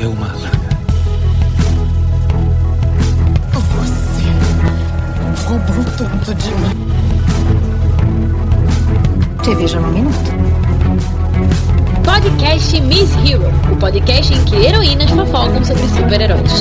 é uma adaga. Você roubou tudo de mim. Te vejo num minuto. Podcast Miss Hero, o podcast em que heroínas fofocam sobre super-heróis.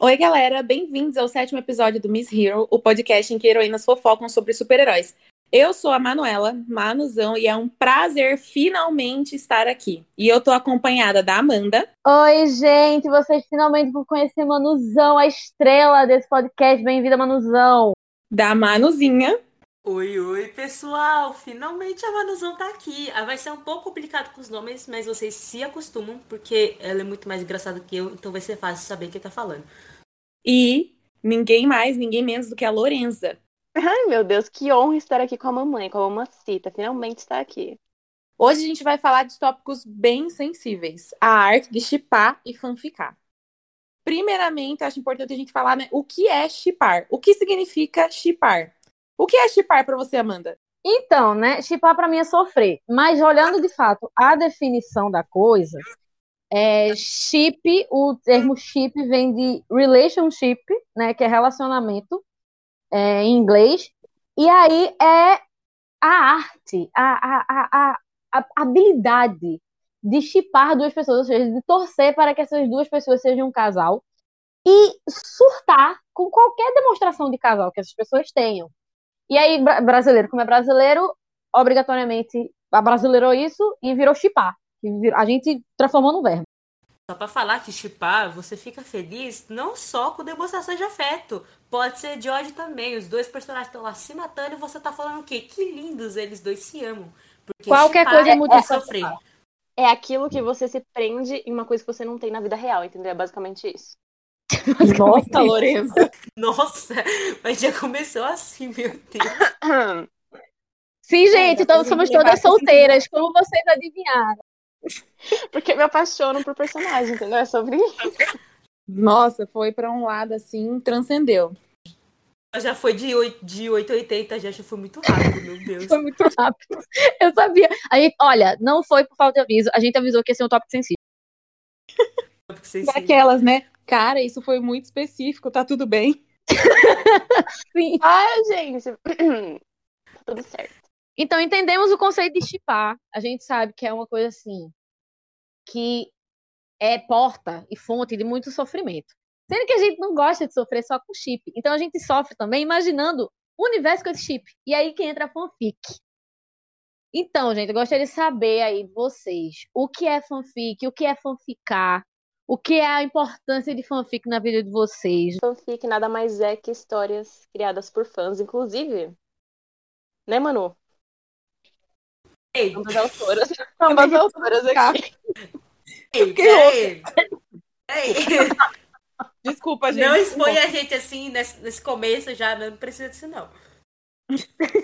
Oi, galera, bem-vindos ao sétimo episódio do Miss Hero, o podcast em que heroínas fofocam sobre super-heróis. Eu sou a Manuela, Manuzão, e é um prazer finalmente estar aqui. E eu tô acompanhada da Amanda. Oi, gente, vocês finalmente vão conhecer Manuzão, a estrela desse podcast. Bem-vinda, Manuzão. Da Manuzinha. Oi, oi, pessoal! Finalmente a Manuzão tá aqui. Ah, vai ser um pouco complicado com os nomes, mas vocês se acostumam, porque ela é muito mais engraçada que eu, então vai ser fácil saber quem tá falando. E ninguém mais, ninguém menos do que a Lorenza. Ai, meu Deus, que honra estar aqui com a mamãe, com a mamacita. Finalmente está aqui. Hoje a gente vai falar de tópicos bem sensíveis. A arte de chipar e fanficar. Primeiramente, acho importante a gente falar né, o que é chipar. O que significa chipar? O que é chipar para você, Amanda? Então, né, chipar para mim é sofrer. Mas olhando de fato a definição da coisa, é, chip, o termo chip vem de relationship, né, que é relacionamento é, em inglês. E aí é a arte, a, a, a, a habilidade de chipar duas pessoas, ou seja, de torcer para que essas duas pessoas sejam um casal e surtar com qualquer demonstração de casal que essas pessoas tenham. E aí, brasileiro, como é brasileiro, obrigatoriamente abrasileirou isso e virou chipar. A gente transformou no verbo. Só pra falar que chipar, você fica feliz não só com demonstração de afeto, pode ser de ódio também. Os dois personagens estão lá se matando e você tá falando o quê? Que lindos eles dois se amam. Porque Qualquer coisa é muito sofrer. É aquilo que você se prende em uma coisa que você não tem na vida real, entendeu? É basicamente isso. Nossa, Lorenza. Nossa, mas já começou assim, meu Deus. Sim, gente, então somos todas solteiras, como vocês adivinharam. Porque me apaixono por personagem, entendeu? É sobre isso. Nossa, foi para um lado assim, transcendeu. Já foi de 8, de 8 a 80, já foi muito rápido, meu Deus. foi muito rápido. Eu sabia. A gente, olha, não foi por falta de aviso. A gente avisou que ia ser um tópico sensível. Daquelas, né? Cara, isso foi muito específico, tá tudo bem? Sim. Ah, gente. tudo certo. Então, entendemos o conceito de chipar. A gente sabe que é uma coisa assim que é porta e fonte de muito sofrimento. Sendo que a gente não gosta de sofrer só com chip. Então a gente sofre também imaginando o universo com esse chip. E aí que entra a fanfic. Então, gente, eu gostaria de saber aí vocês o que é fanfic, o que é fanficar, o que é a importância de fanfic na vida de vocês. Fanfic nada mais é que histórias criadas por fãs, inclusive. Né, Manu? Ei. Ambas autoras. Ambas autoras aqui. Ei, ei. Desculpa, gente. Não expõe a gente assim nesse, nesse começo já, não precisa disso, não.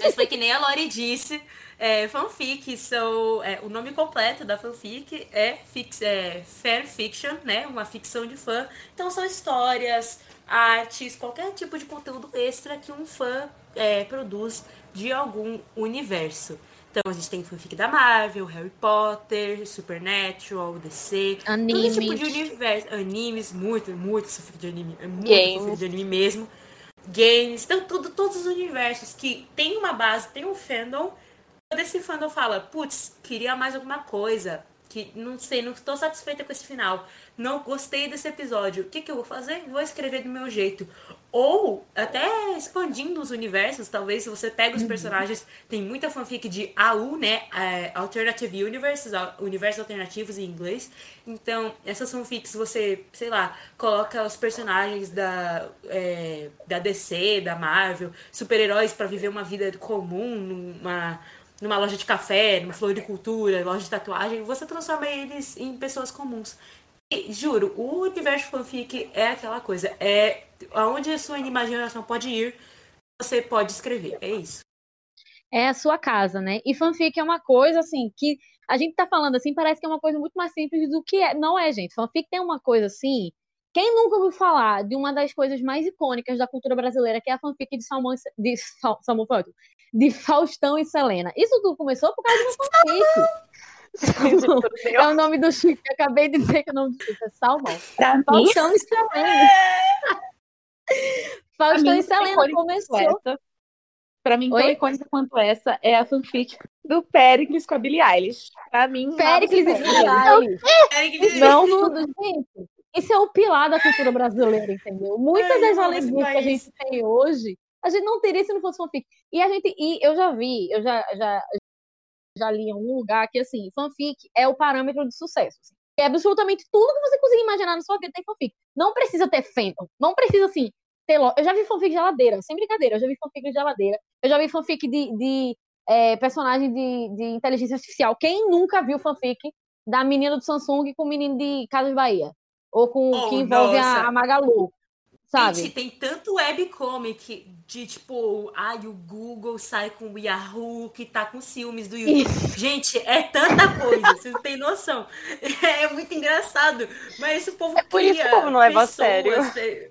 Mas foi que nem a Lori disse, é, fanfic são. É, o nome completo da fanfic é, fix, é fanfiction, né? Uma ficção de fã. Então são histórias, artes, qualquer tipo de conteúdo extra que um fã é, produz de algum universo. Então a gente tem fanfic da Marvel, Harry Potter, Supernatural, DC, animes. todo tipo de universo, animes, muito, muito fanfic de anime, é muito fanfic de anime mesmo. Games, então tudo, todos os universos que tem uma base, tem um fandom, todo esse fandom fala, putz, queria mais alguma coisa, que não sei, não estou satisfeita com esse final, não gostei desse episódio, o que, que eu vou fazer? Vou escrever do meu jeito. Ou até expandindo os universos, talvez se você pega os personagens, tem muita fanfic de AU, né? É, Alternative Universes, universos alternativos em inglês. Então, essas fanfics você, sei lá, coloca os personagens da, é, da DC, da Marvel, super-heróis para viver uma vida comum, numa, numa loja de café, numa floricultura, loja de tatuagem, você transforma eles em pessoas comuns. E, juro, o universo fanfic é aquela coisa, é aonde a sua imaginação pode ir, você pode escrever, é isso. É a sua casa, né? E fanfic é uma coisa, assim, que a gente tá falando assim, parece que é uma coisa muito mais simples do que é. Não é, gente. Fanfic tem uma coisa assim. Quem nunca ouviu falar de uma das coisas mais icônicas da cultura brasileira, que é a fanfic de Salmão, de, Sal, Salmão, de Faustão e Selena? Isso tudo começou por causa de uma fanfic. É o nome do chip. Eu acabei de dizer que o nome do chip é Salmão. Pra mim, Faustão e Selena. Faustão mim, e Selena começou. Pra mim, tão Oi? icônica quanto essa é a fanfic do Pericles com a Billie Eilish. Pra mim, Péricles e Billie Não, Tudo, gente. Isso é o pilar da cultura brasileira, entendeu? Muitas Ai, das alegrias que a gente tem hoje, a gente não teria se não fosse fanfic. E a gente, e eu já vi, eu já, já, já li em algum lugar que assim, fanfic é o parâmetro de sucesso. assim. É absolutamente tudo que você conseguir imaginar na sua vida tem fanfic. Não precisa ter fandom, não precisa assim ter lo... Eu já vi fanfic de geladeira, sem brincadeira, eu já vi fanfic de geladeira, eu já vi fanfic de, de é, personagem de, de inteligência artificial. Quem nunca viu fanfic da menina do Samsung com o menino de Casas Bahia? Ou com Oh, que envolve a, nossa. a Magalu, sabe? Gente, tem tanto webcomic de tipo, ai, o Google sai com o Yahoo que tá com ciúmes do YouTube. Gente, é tanta coisa, vocês não têm noção. É muito engraçado. Mas o povo É por isso que o povo não leva a sério. é-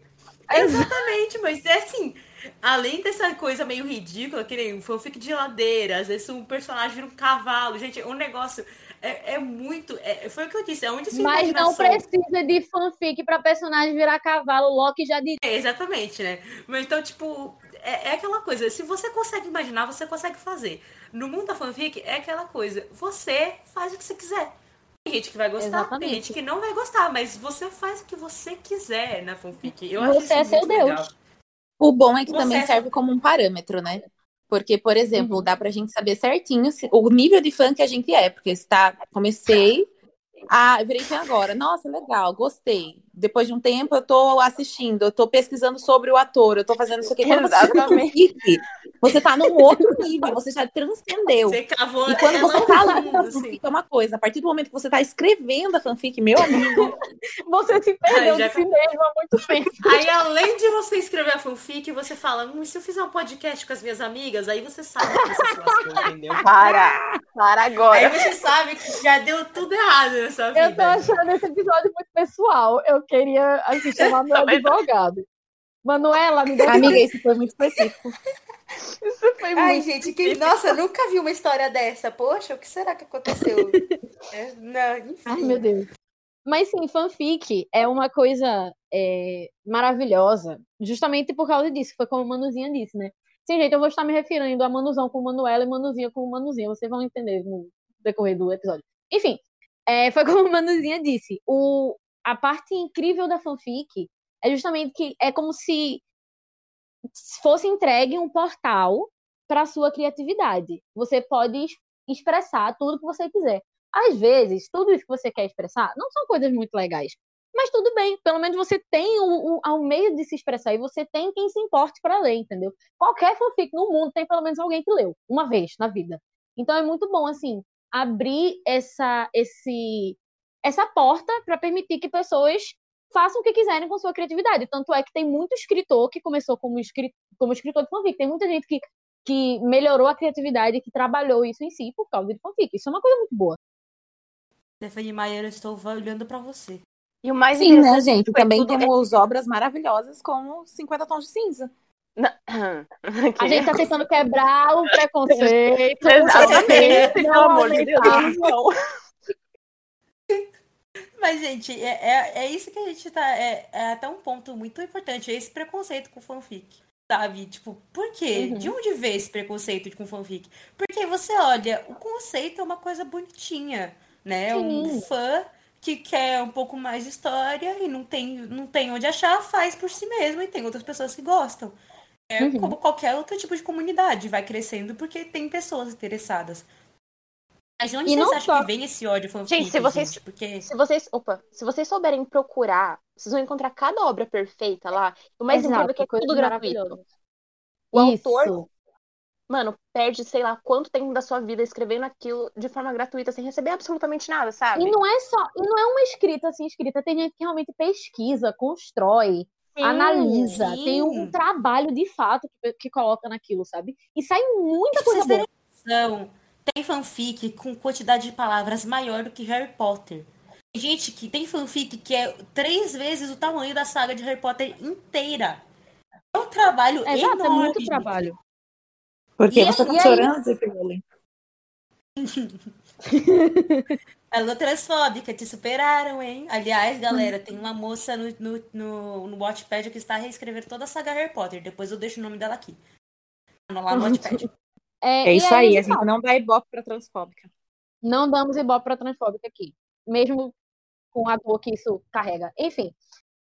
Exatamente, mas é assim. Além dessa coisa meio ridícula, que nem um fanfic de ladeira, às vezes um personagem vira um cavalo. Gente, o negócio é, é muito. é- foi o que eu disse, é onde sua Mas não precisa de fanfic pra personagem virar cavalo. Loki já diria. É, exatamente, né? Mas então, tipo, é, é aquela coisa. Se você consegue imaginar, você consegue fazer. No mundo da fanfic, é aquela coisa. Você faz o que você quiser. Tem gente que vai gostar, Exatamente. tem gente que não vai gostar, mas você faz o que você quiser na fanfic. Eu acho Você isso é seu muito Deus. legal. O bom é que Você também é- serve como um parâmetro, né? Porque, por exemplo, Uhum. dá pra gente saber certinho se- o nível de fã que a gente é. Porque está, comecei, ah, eu virei fã agora. Nossa, legal, gostei. Depois de um tempo, eu tô assistindo, eu tô pesquisando sobre o ator, eu tô fazendo isso aqui. Quando você assiste Exatamente. fanfic, você tá num outro nível, você já transcendeu. Você cavou E quando você tá lá fundo, na assim. fanfic é uma coisa, a partir do momento que você tá escrevendo a fanfic, meu amigo, Você se perdeu Ai, já- de si mesmo há muito tempo. Aí, além de você escrever a fanfic, você fala, hum, se eu fizer um podcast com as minhas amigas, aí você sabe que você entendeu? Para! Para Aí agora! você sabe que já deu tudo errado nessa vida. Eu tô achando esse episódio muito pessoal. Eu queria assim, chamar meu advogado. Manuela, me dá amiga, isso foi muito específico. Isso foi Ai, muito. gente, que... nossa, eu nunca vi uma história dessa. Poxa, o que será que aconteceu? É, não, enfim. Ai, meu Deus. Mas sim, fanfic é uma coisa é, maravilhosa, justamente por causa disso, foi como a Manuzinha disse, né? Sim, gente, eu vou estar me referindo a Manuzão com Manuela e Manuzinha com Manuzinha, vocês vão entender no decorrer do episódio. Enfim, é, foi como a Manuzinha disse, o, a parte incrível da fanfic é justamente que é como se fosse entregue um portal para sua criatividade. Você pode es- expressar tudo que você quiser. Às vezes, tudo isso que você quer expressar não são coisas muito legais. Mas tudo bem, pelo menos você tem o, o, meio de se expressar e você tem quem se importe para ler, entendeu? Qualquer fanfic no mundo tem pelo menos alguém que leu, uma vez na vida. Então é muito bom, assim, abrir essa, esse, essa porta para permitir que pessoas façam o que quiserem com sua criatividade. Tanto é que tem muito escritor que começou como, escri como escritor de fanfic. Tem muita gente que, que melhorou a criatividade, que trabalhou isso em si por causa de fanfic. Isso é uma coisa muito boa. Stephanie Maia, eu estou olhando pra você. E o mais Sim, né, interessante gente? Também tudo- temos obras maravilhosas como 50 Tons de Cinza. Não. A gente tá tentando quebrar o preconceito. Exatamente, pelo Não amor de Deus. Mas, gente, é, é, é isso que a gente tá. É, é até um ponto muito importante, é esse preconceito com fanfic. Sabe? Tipo, por quê? Uhum. De onde veio esse preconceito com fanfic? Porque você olha, o conceito é uma coisa bonitinha, né? Um Sim. fã que quer um pouco mais de história e não tem, não tem onde achar, faz por si mesmo e tem outras pessoas que gostam. É Uhum. como qualquer outro tipo de comunidade, vai crescendo porque tem pessoas interessadas. Mas de onde E vocês não acham só- que vem esse ódio fanfic, Gente, se vocês- gente? Porque... Se vocês, opa, se vocês souberem procurar, vocês vão encontrar cada obra perfeita lá. O mais incrível é que é tudo gratuito. O Isso. autor, mano, perde, sei lá, quanto tempo da sua vida escrevendo aquilo de forma gratuita, sem receber absolutamente nada, sabe? E não é só, e não é uma escrita assim, escrita. Tem gente que realmente pesquisa, constrói, Sim, analisa, sim. tem um trabalho de fato que, que coloca naquilo, sabe? E sai muita coisa boa. Tem fanfic com quantidade de palavras maior do que Harry Potter. Tem gente que tem fanfic que é três vezes o tamanho da saga de Harry Potter inteira. É um trabalho Exato, é enorme. muito gente. trabalho. Porque E você aí- tá aí- chorando. Rowling? Alô, transfóbica, te superaram, hein? Aliás, galera, tem uma moça no, no, no, no Watchpad que está reescrevendo toda a saga Harry Potter. Depois eu deixo o nome dela aqui. Lá no Watchpad. É, É isso aí, a gente não dá ibope pra transfóbica. não damos ibope para transfóbica aqui. Mesmo com a dor que isso carrega. Enfim.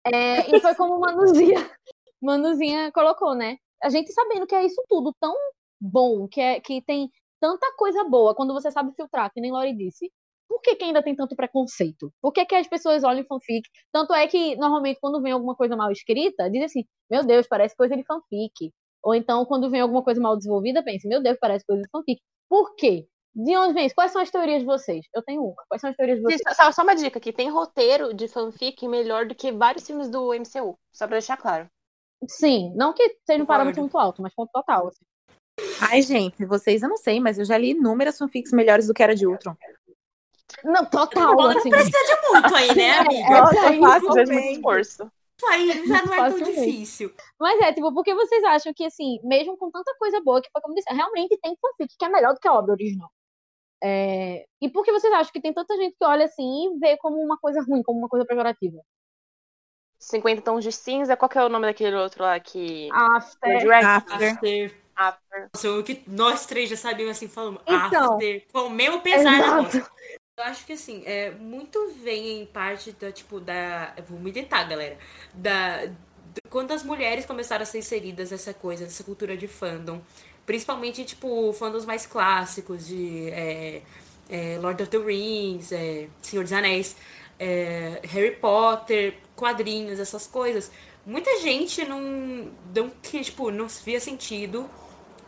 é, e foi como Manuzinha, Manuzinha colocou, né? A gente sabendo que é isso tudo tão bom, que, é, que tem tanta coisa boa, quando você sabe filtrar, que nem Lori disse, por que, que ainda tem tanto preconceito? Por que, que as pessoas olham fanfic? Tanto é que, normalmente, quando vem alguma coisa mal escrita, diz assim, meu Deus, parece coisa de fanfic. Ou então, quando vem alguma coisa mal desenvolvida, pensa, meu Deus, parece coisa de fanfic. Por quê? De onde vem isso? Quais são as teorias de vocês? Eu tenho uma. Quais são as teorias de vocês? Só, só uma dica aqui, tem roteiro de fanfic melhor do que vários filmes do MCU. Só pra deixar claro. Sim, não que seja um parâmetro muito alto, mas ponto total. assim. Ai, gente, vocês eu não sei, mas eu já li inúmeras fanfics melhores do que era de Ultron. Não, total, Não assim. precisa de muito aí, né, É, amiga? é, Nossa, aí, fácil, faz muito também. esforço. Isso aí já não é tão difícil. Mas é, tipo, porque vocês acham que, assim, mesmo com tanta coisa boa, que foi como disse, realmente tem fanfic que é melhor do que a obra original. É, E por que vocês acham que tem tanta gente que olha assim e vê como uma coisa ruim, como uma coisa pejorativa? 50 tons de cinza, qual que é o nome daquele outro lá que. After. After. After. After. Nossa, o que nós três já sabíamos assim, falando Então. after, com o mesmo pesar. Eu acho que assim, é, muito vem em parte da, tipo, da. eu Vou militar, galera. Da. Quando as mulheres começaram a ser inseridas nessa coisa, nessa cultura de fandom. Principalmente, tipo, fandoms mais clássicos de é, é, Lord of the Rings, é, Senhor dos Anéis, é, Harry Potter, quadrinhos, essas coisas. Muita gente não, não, que, tipo, não via sentido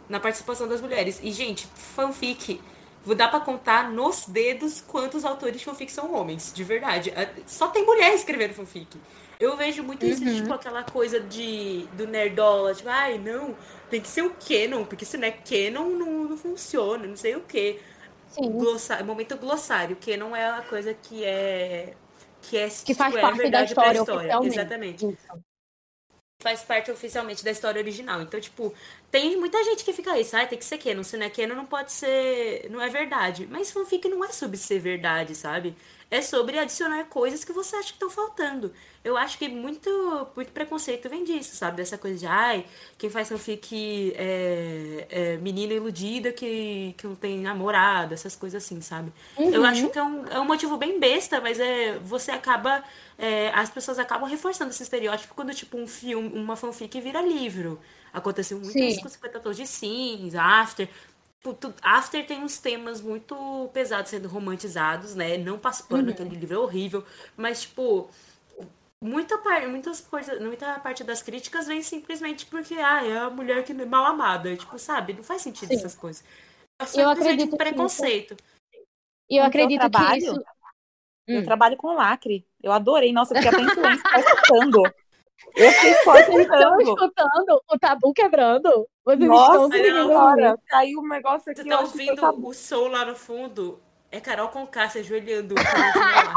na participação das mulheres. E, gente, fanfic, dá pra contar nos dedos quantos autores de fanfic são homens, de verdade. A- Só tem mulher escrevendo fanfic. Eu vejo muito isso, Uhum. tipo, aquela coisa de, do nerdola, tipo, ai, não, tem que ser o canon, porque se não é canon, não, não funciona, não sei o quê. Sim. Glossário, momento glossário, que não é uma coisa que é que é Que faz tipo, é parte da história oficialmente. Exatamente Isso. Faz parte oficialmente da história original. Então, tipo, tem muita gente que fica isso, ah, tem que ser canon, se não é canon não pode ser, não é verdade. Mas fanfic não é sobre ser verdade, sabe? É sobre adicionar coisas que você acha que estão faltando. Eu acho que muito, muito preconceito vem disso, sabe? Dessa coisa de, ai, quem faz fanfic é, é menina iludida que, que não tem namorado, essas coisas assim, sabe? Eu Uhum. acho que é um, é um motivo bem besta, mas é você acaba. é, as pessoas acabam reforçando esse estereótipo quando, tipo, um filme, uma fanfic vira livro. Aconteceu muito Sim. isso com 50 tons de cinza, After. Tipo, After tem uns temas muito pesados sendo romantizados, né? Não passa pano, Uhum. aquele livro é horrível. Mas, tipo, muita parte, muitas coisas, muita parte das críticas vem simplesmente porque, ah, é a mulher que é mal amada. Tipo, sabe? Não faz sentido Sim. essas coisas. É Eu acredito que preconceito. E eu acredito que trabalho? isso. Eu Hum. trabalho com lacre. Eu adorei. Nossa, eu fiquei até em silêncio, tá escutando. Eu fiquei só Vocês estão escutando. o tabu quebrando? Vocês estão Nossa, ouvir? senhora. Caiu um negócio Você aqui. tá que foi ouvindo tabu. o som lá no fundo? É Carol se ajoelhando. com a mão lá.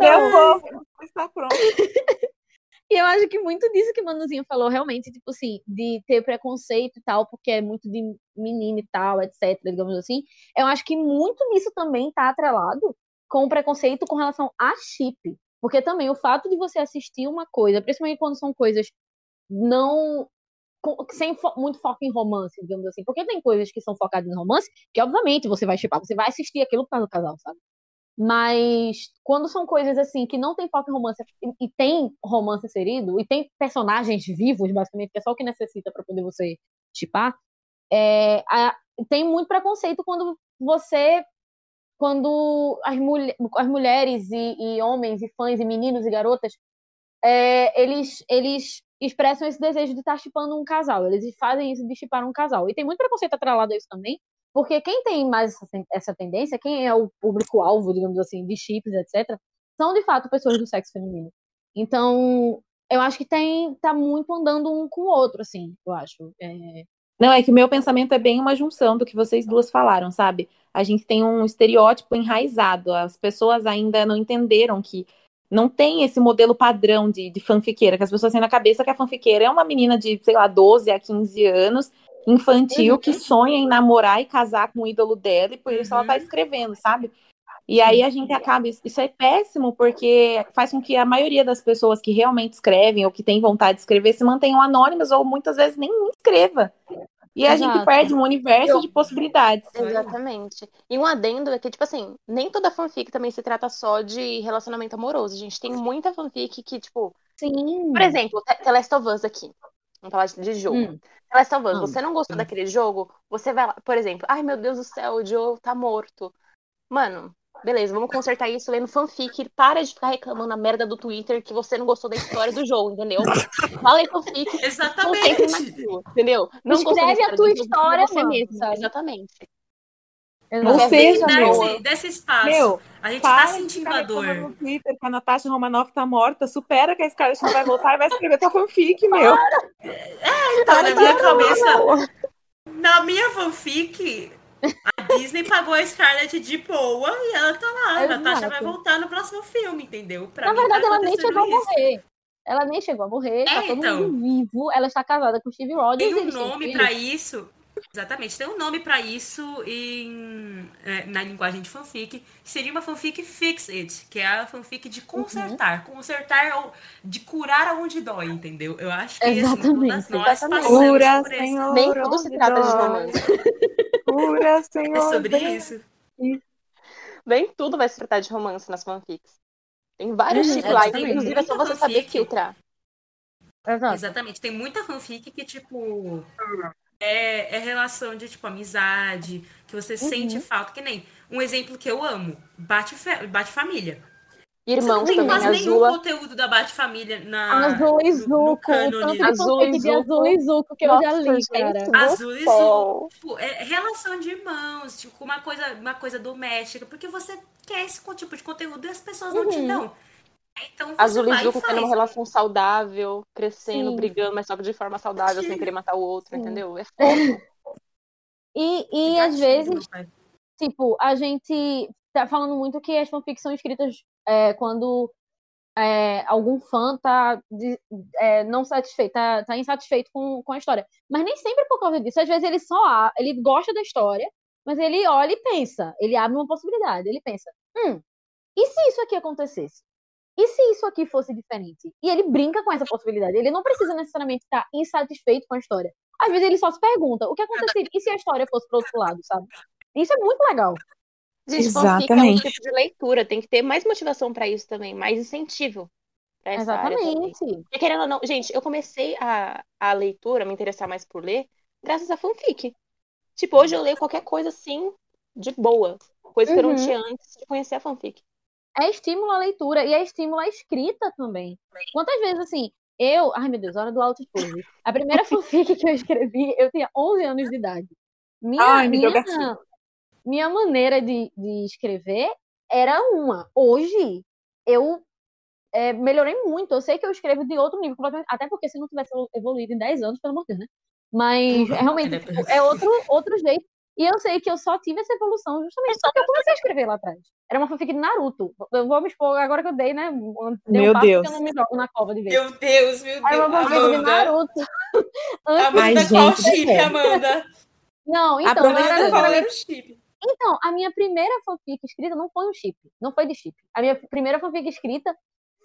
Eu vou. Está pronto. E eu acho que muito disso que o Manuzinho falou, realmente, tipo assim, de ter preconceito e tal, porque é muito de menino e tal, etc, digamos assim. Eu acho que muito disso também tá atrelado com o preconceito com relação a chip. Porque também o fato de você assistir uma coisa, principalmente quando são coisas não. sem fo- muito foco em romance, digamos assim. Porque tem coisas que são focadas em romance, que obviamente você vai chipar, você vai assistir aquilo por causa do casal, sabe? Mas quando são coisas assim que não tem foco em romance e, tem romance inserido, e tem personagens vivos, basicamente, que é só o que necessita para poder você chipar, é, tem muito preconceito quando você. Quando as, as mulheres e, e homens, e fãs, e meninos e garotas, é, eles, eles expressam esse desejo de estar chipando um casal. Eles fazem isso de chipar um casal. E tem muito preconceito atrelado a isso também, porque quem tem mais essa, essa tendência, quem é o público-alvo, digamos assim, de chips, etc., são de fato pessoas do sexo feminino. Então, eu acho que tem tá muito andando um com o outro, assim, eu acho. É, Não, é que o meu pensamento é bem uma junção do que vocês duas falaram, sabe? A gente tem um estereótipo enraizado. As pessoas ainda não entenderam que não tem esse modelo padrão de, de fanfiqueira, que as pessoas têm na cabeça que a fanfiqueira é uma menina de, sei lá, 12 a 15 anos infantil Uhum. que sonha em namorar e casar com o ídolo dela, e por isso ela tá Uhum. escrevendo, sabe? E aí a gente acaba. Isso é péssimo, porque faz com que a maioria das pessoas que realmente escrevem ou que têm vontade de escrever se mantenham anônimas ou muitas vezes nem escreva. E a gente perde um universo de possibilidades. Exatamente. E um adendo é que, tipo assim, nem toda fanfic também se trata só de relacionamento amoroso, gente. Tem muita fanfic que, tipo, Sim. por exemplo, The- Last of Us aqui. Vamos falar de jogo. Hum. The Last of Us, Hum. você não gostou daquele jogo? Você vai lá, por exemplo, ai meu Deus do céu, o Joe tá morto. Mano, beleza, vamos consertar isso lendo fanfic. Para de ficar reclamando na merda do Twitter que você não gostou da história do jogo, entendeu? Fala em fanfic, Exatamente. naquilo, entendeu? Não Escreve gostou da a tua do jogo, história, você mano, mesmo. Exatamente. Ou seja, meu, Desse, espaço. Meu, a gente para tá sentindo a dor. no Twitter que a Natasha Romanoff tá morta, supera que a Scarlett não vai voltar e vai escrever tua fanfic, meu. Então, na minha cabeça, na minha fanfic, a Disney pagou a Scarlett de boa e ela tá lá. A Exato. Natasha vai voltar no próximo filme, entendeu? Pra Na mim, verdade, tá ela nem chegou a isso. morrer. Ela nem chegou a morrer, tá É, todo então. mundo vivo. Ela está casada com Steve Rogers. Tem um nome pra isso. Exatamente, tem um nome pra isso em, é, na linguagem de fanfic. que Seria uma fanfic fix it, que é a fanfic de consertar. Consertar é o- de curar aonde dói, entendeu? Eu acho que assim, Exatamente, todas nós exatamente. passamos Cura, por isso. Senhor. Nem tudo se trata de romance. Cura, É Senhor. sobre vem. isso. Nem tudo vai se tratar de romance nas fanfics. Tem vários Uhum, tipos lá, inclusive é só você saber fanfic. filtrar. Exato. Exatamente. Tem muita fanfic que, tipo, é, é relação de, tipo, amizade, que você sente falta. Que nem um exemplo que eu amo, Bate, Bate Família. Você não Irmãos tem também, quase nenhum Azula. conteúdo da Bate Família na, Azul e no Zuko, Azul e Zuko. Azul e Zuko que eu já Nossa, li, gente, cara. Azul e céu. Tipo, é relação de irmãos, tipo, uma coisa, uma coisa doméstica, porque você quer esse tipo de conteúdo e as pessoas não te Uhum. dão. Então você Azul e Zuko tendo uma relação saudável, crescendo, Sim. brigando, mas só de forma saudável, sem querer matar o outro, Sim. entendeu? É foda. E, e às vezes, tipo, a gente tá falando muito que as fanfics são escritas é, quando é, algum fã tá de- é, não satisfeito, tá, tá insatisfeito com, com a história. Mas nem sempre por causa disso. Às vezes ele só ele gosta da história, mas ele olha e pensa, ele abre uma possibilidade, ele pensa, hum, e se isso aqui acontecesse? E se isso aqui fosse diferente? E ele brinca com essa possibilidade. Ele não precisa necessariamente estar insatisfeito com a história. Às vezes ele só se pergunta, o que aconteceria? E se a história fosse pro outro lado, sabe? Isso é muito legal. Gente, fanfic é um Exatamente. tipo de leitura, tem que ter mais motivação pra isso também, mais incentivo pra essa área também. Exatamente. Porque querendo ou não, gente, eu comecei a, a leitura, me interessar mais por ler, graças a fanfic. Tipo, hoje eu leio qualquer coisa assim, de boa. Coisa que eu não Uhum. tinha antes de conhecer a fanfic. É estímulo à leitura e é estímulo à escrita também. Quantas vezes, assim, eu. Ai, meu Deus, hora do auto-expose. A primeira fanfic que eu escrevi, eu tinha 11 anos de idade. Minha, Ai, minha, minha maneira de, de escrever era uma. Hoje, eu é, melhorei muito. Eu sei que eu escrevo de outro nível. Até porque se não tivesse evoluído em 10 anos, pelo amor de Deus, né? Mas realmente É, tipo, é outro, outro jeito. E eu sei que eu só tive essa evolução justamente porque eu comecei a escrever lá atrás. Era uma fanfic de Naruto. Eu vou me expor agora que eu dei, né? Dei Meu um passo Deus. que eu não me jogo na cova de vez. Meu Deus, meu Era Deus. uma fanfic de Amanda. Naruto. Antes- Amanda, qual chip. Amanda? Não, então, Aproveita era Qual era o chip? Então, a minha primeira fanfic escrita não foi um chip, não foi de chip. A minha primeira fanfic escrita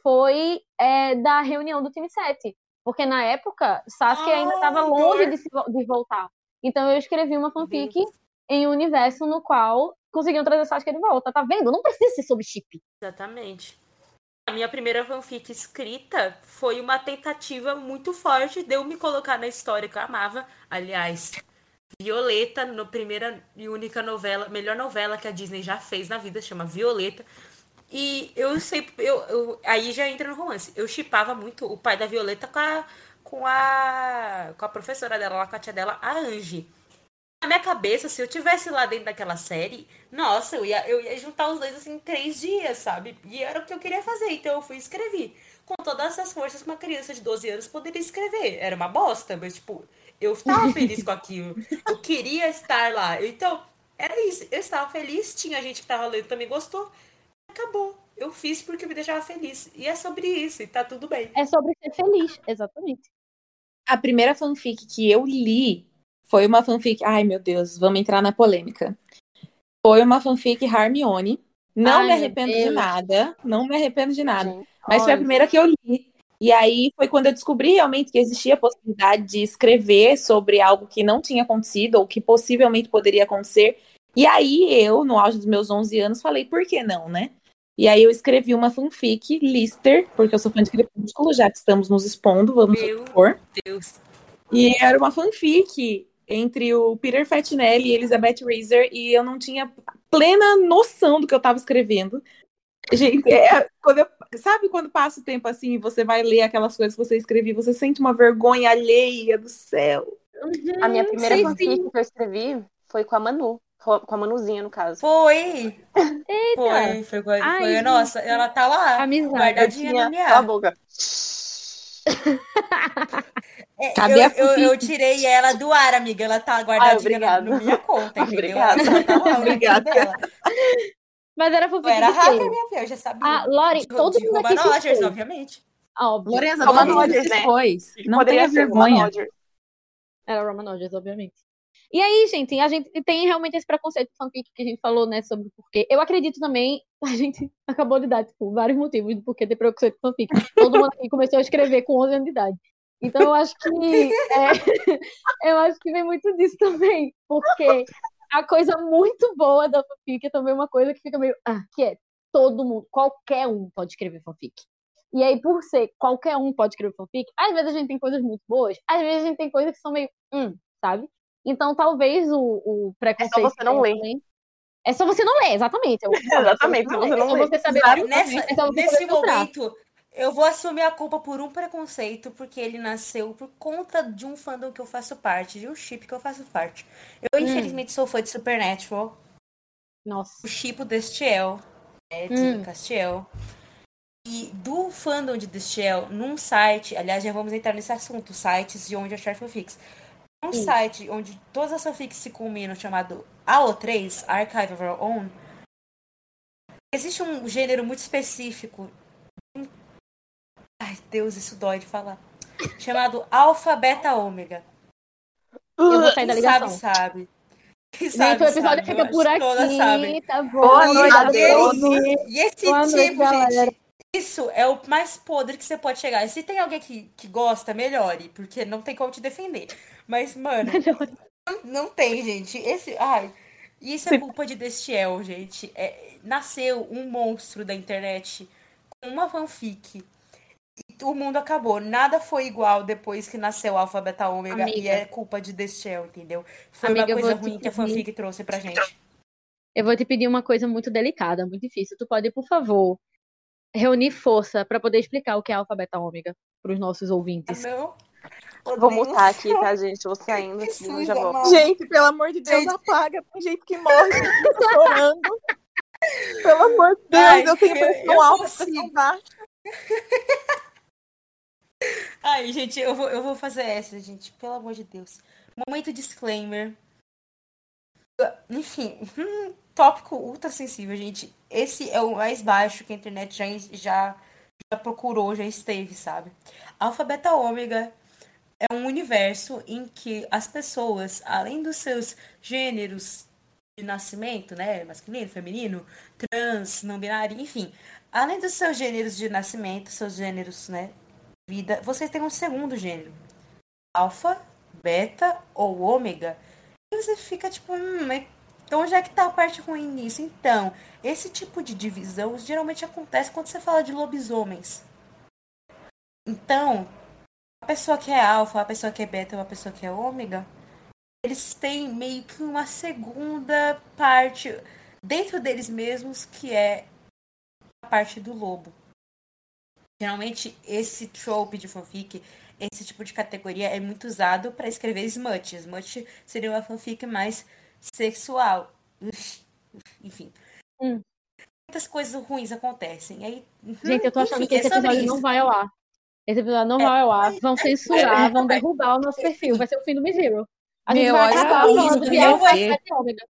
foi é, da reunião do time 7. Porque na época, Sasuke ainda estava Ah, longe de, se de voltar. Então eu escrevi uma fanfic Deus. em um universo no qual conseguiam trazer Sasuke de volta. Tá vendo? Não precisa ser sobre chip. Exatamente. A minha primeira fanfic escrita foi uma tentativa muito forte de eu me colocar na história que eu amava. Aliás, Violeta, no primeira e única novela, melhor novela que a Disney já fez na vida, chama Violeta. E eu sei, eu, eu- aí já entra no romance. Eu chipava muito o pai da Violeta com a, com a, com a professora dela, lá, com a tia dela, a Angie. Na minha cabeça, se eu tivesse lá dentro daquela série, nossa, eu ia, eu ia juntar os dois assim em três dias, sabe? E era o que eu queria fazer, então eu fui e escrevi. Com todas essas forças que uma criança de 12 anos poderia escrever. Era uma bosta, mas tipo, eu estava feliz com aquilo. Eu queria estar lá. Então, era isso. Eu estava feliz, tinha gente que estava lendo também gostou. Acabou. Eu fiz porque me deixava feliz. E é sobre isso, e tá tudo bem. É sobre ser feliz, exatamente. A primeira fanfic que eu li Foi uma fanfic. Ai, meu Deus, vamos entrar na polêmica. Foi uma fanfic Hermione. Não Ai, me arrependo de nada. Não me arrependo de nada. Gente, Mas foi a olha, primeira que eu li. E aí foi quando eu descobri realmente que existia a possibilidade de escrever sobre algo que não tinha acontecido ou que possivelmente poderia acontecer. E aí eu, no auge dos meus 11 anos, falei, por que não, né? E aí eu escrevi uma fanfic, Lister, porque eu sou fã de Crepúsculo, já que estamos nos expondo, vamos Meu supor. Deus. E era uma fanfic entre o Peter Fatinelli e Elizabeth Reeser, e eu não tinha plena noção do que eu estava escrevendo. Gente, é, quando eu- sabe quando passa o tempo assim e você vai ler aquelas coisas que você escreveu, você sente uma vergonha alheia do céu. a minha primeira Sei fanfic sim. que eu escrevi foi com a Manu. Com com a Manuzinha, no caso. Foi. Foi, foi, foi. Ai, foi. Nossa, ela tá lá. Amizade. Guardadinha na minha Cala a boca. É, Cadê eu, a eu, eu tirei ela do ar, amiga. Ela tá guardadinha na, minha conta, entendeu? Obrigada. Ela tá lá, Obrigada. Mas era fanfic era hacker, minha filha, eu já sabia. Ah, Lori, de, todo de mundo aqui Rogers, fez. obviamente. Ah, óbvio. Lorena, não Rogers, né? depois. Não Poderia tenha vergonha. Rogers. Era Roman Rogers, obviamente. E aí, gente, a gente tem realmente esse preconceito fanfic que a gente falou, né, sobre o porquê. Eu acredito também, a gente acabou de dar, tipo, vários motivos do porquê ter preconceito fanfic. Todo mundo aqui começou a escrever com 11 anos de idade. Então eu acho que é, eu acho que vem muito disso também, porque a coisa muito boa da fanfic é também uma coisa que fica meio, ah, que é todo mundo, qualquer um pode escrever fanfic. E aí, por ser qualquer um pode escrever fanfic, às vezes a gente tem coisas muito boas, às vezes a gente tem coisas que são meio, hum, sabe? Então talvez o, o preconceito. você não ler. É só você não ler, exatamente. É o- Exatamente, é só você não É só ler. você saber. Sabe, nessa, é só você nesse filtrar. momento, eu vou assumir a culpa por um preconceito, porque ele nasceu por conta de um fandom que eu faço parte, de um chip que eu faço parte. Eu, Hum. infelizmente, sou fã de Supernatural, Nossa. o chip Destiel, né, de Hum. Castiel. E do fandom de Destiel, num site, aliás, já vamos entrar nesse assunto, sites de onde achar fanfics. Um Isso. site onde todas as fanfics se culminam, chamado AO3, Archive of Our Own, existe um gênero muito específico. Ai, Deus, isso dói de falar. Chamado Alpha Beta Ômega. Eu vou sair da Quem ligação. sabe, sabe. Quem Gente, sabe, o episódio sabe. Fica por aqui, tá bom? Boa E noite, esse- E esse Boa noite, tipo, galera. Isso é o mais podre que você pode chegar. E se tem alguém que, que gosta, melhore, porque não tem como te defender. Mas, mano, não, não tem, gente. Esse. Ai. Isso é culpa de Destiel, gente. É, nasceu um monstro da internet com uma fanfic. E o mundo acabou. Nada foi igual depois que nasceu o Alpha Beta Ômega. E Amiga. é culpa de Destiel, entendeu? Foi Amiga, uma coisa ruim que a fanfic trouxe pra gente. Eu vou te pedir uma coisa muito delicada, muito difícil. Tu pode, por favor, reunir força para poder explicar o que é alfa, beta, ômega para os nossos ouvintes. Não. Vou mutar aqui, tá, gente? Vou saindo aqui, Jesus, já volto. amado. Gente, pelo amor de Deus, Gente. apaga. Tem gente que morre chorando. Pelo amor de Deus, Ai, eu tenho pressão eu alta, pressão baixa. Ai, gente, eu vou, eu vou fazer essa, gente. Pelo amor de Deus. Momento disclaimer. Enfim, hum, tópico ultra sensível, gente. Esse é o mais baixo que a internet já, já, já procurou, já esteve, sabe? Alpha, Beta, Ômega é um universo em que as pessoas, além dos seus gêneros de nascimento, né? Masculino, feminino, trans, não binário, enfim. Além dos seus gêneros de nascimento, seus gêneros, né? Vida, vocês têm um segundo gênero. Alfa, beta ou ômega. E você fica tipo, hum, então onde é que tá a parte ruim nisso? Então, esse tipo de divisão geralmente acontece quando você fala de lobisomens. Então, a pessoa que é alfa, a pessoa que é beta ou a pessoa que é ômega, eles têm meio que uma segunda parte dentro deles mesmos que é a parte do lobo. Geralmente, esse trope de fanfic, esse tipo de categoria é muito usado para escrever smut. Smut seria uma fanfic mais sexual. Enfim. Hum. Muitas coisas ruins acontecem. Aí, Gente, eu tô achando enfim, que esse é sobre episódio não vai ao ar. Esse episódio não É. vai ao ar. Vão censurar, vão derrubar o nosso perfil. Vai ser o fim do Miss Hero. A gente Meu, vai acabar falando de e ômega.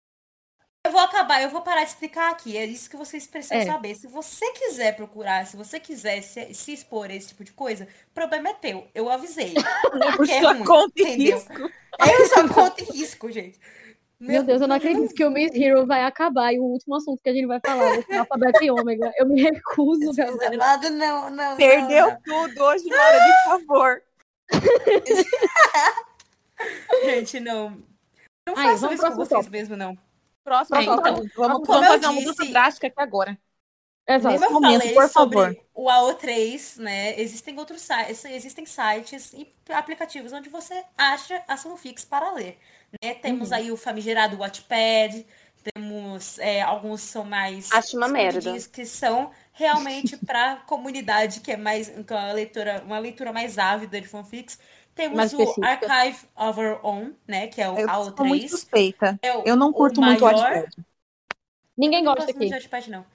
Eu vou acabar, eu vou parar de explicar aqui. É isso que vocês precisam É. saber. Se você quiser procurar, se você quiser se, se expor a esse tipo de coisa, o problema é teu. Eu avisei. Por é sua ruim, conta e risco. Eu só conto em risco, gente. Meu Deus, eu não acredito que o Miss Hero vai acabar e o último assunto que a gente vai falar vai ser alfabeto e ômega. Eu me recuso, galera. Reservado, não, não. Perdeu não, tudo hoje, Mara, de favor. não. Gente, não. Não Aí, isso com vocês tópico. mesmo, não. Próximo É, então, vamos, como vamos fazer uma mudança drástica aqui agora. Exato. Nesse momento, por favor. o AO3, né? Existem outros sites, existem sites e aplicativos onde você acha as fanfics para ler. Né? Temos Uhum. aí o famigerado Wattpad, temos é, alguns são mais Acho uma merda. que são realmente para comunidade que é mais que é uma leitura, uma leitura mais ávida de fanfics. Temos Mais o específica. Archive of Our Own, né? Que é o Eu sou muito AO3. suspeita. É o- Eu não o curto muito o Wattpad. Ninguém Eu gosta aqui. de Wattpad, não.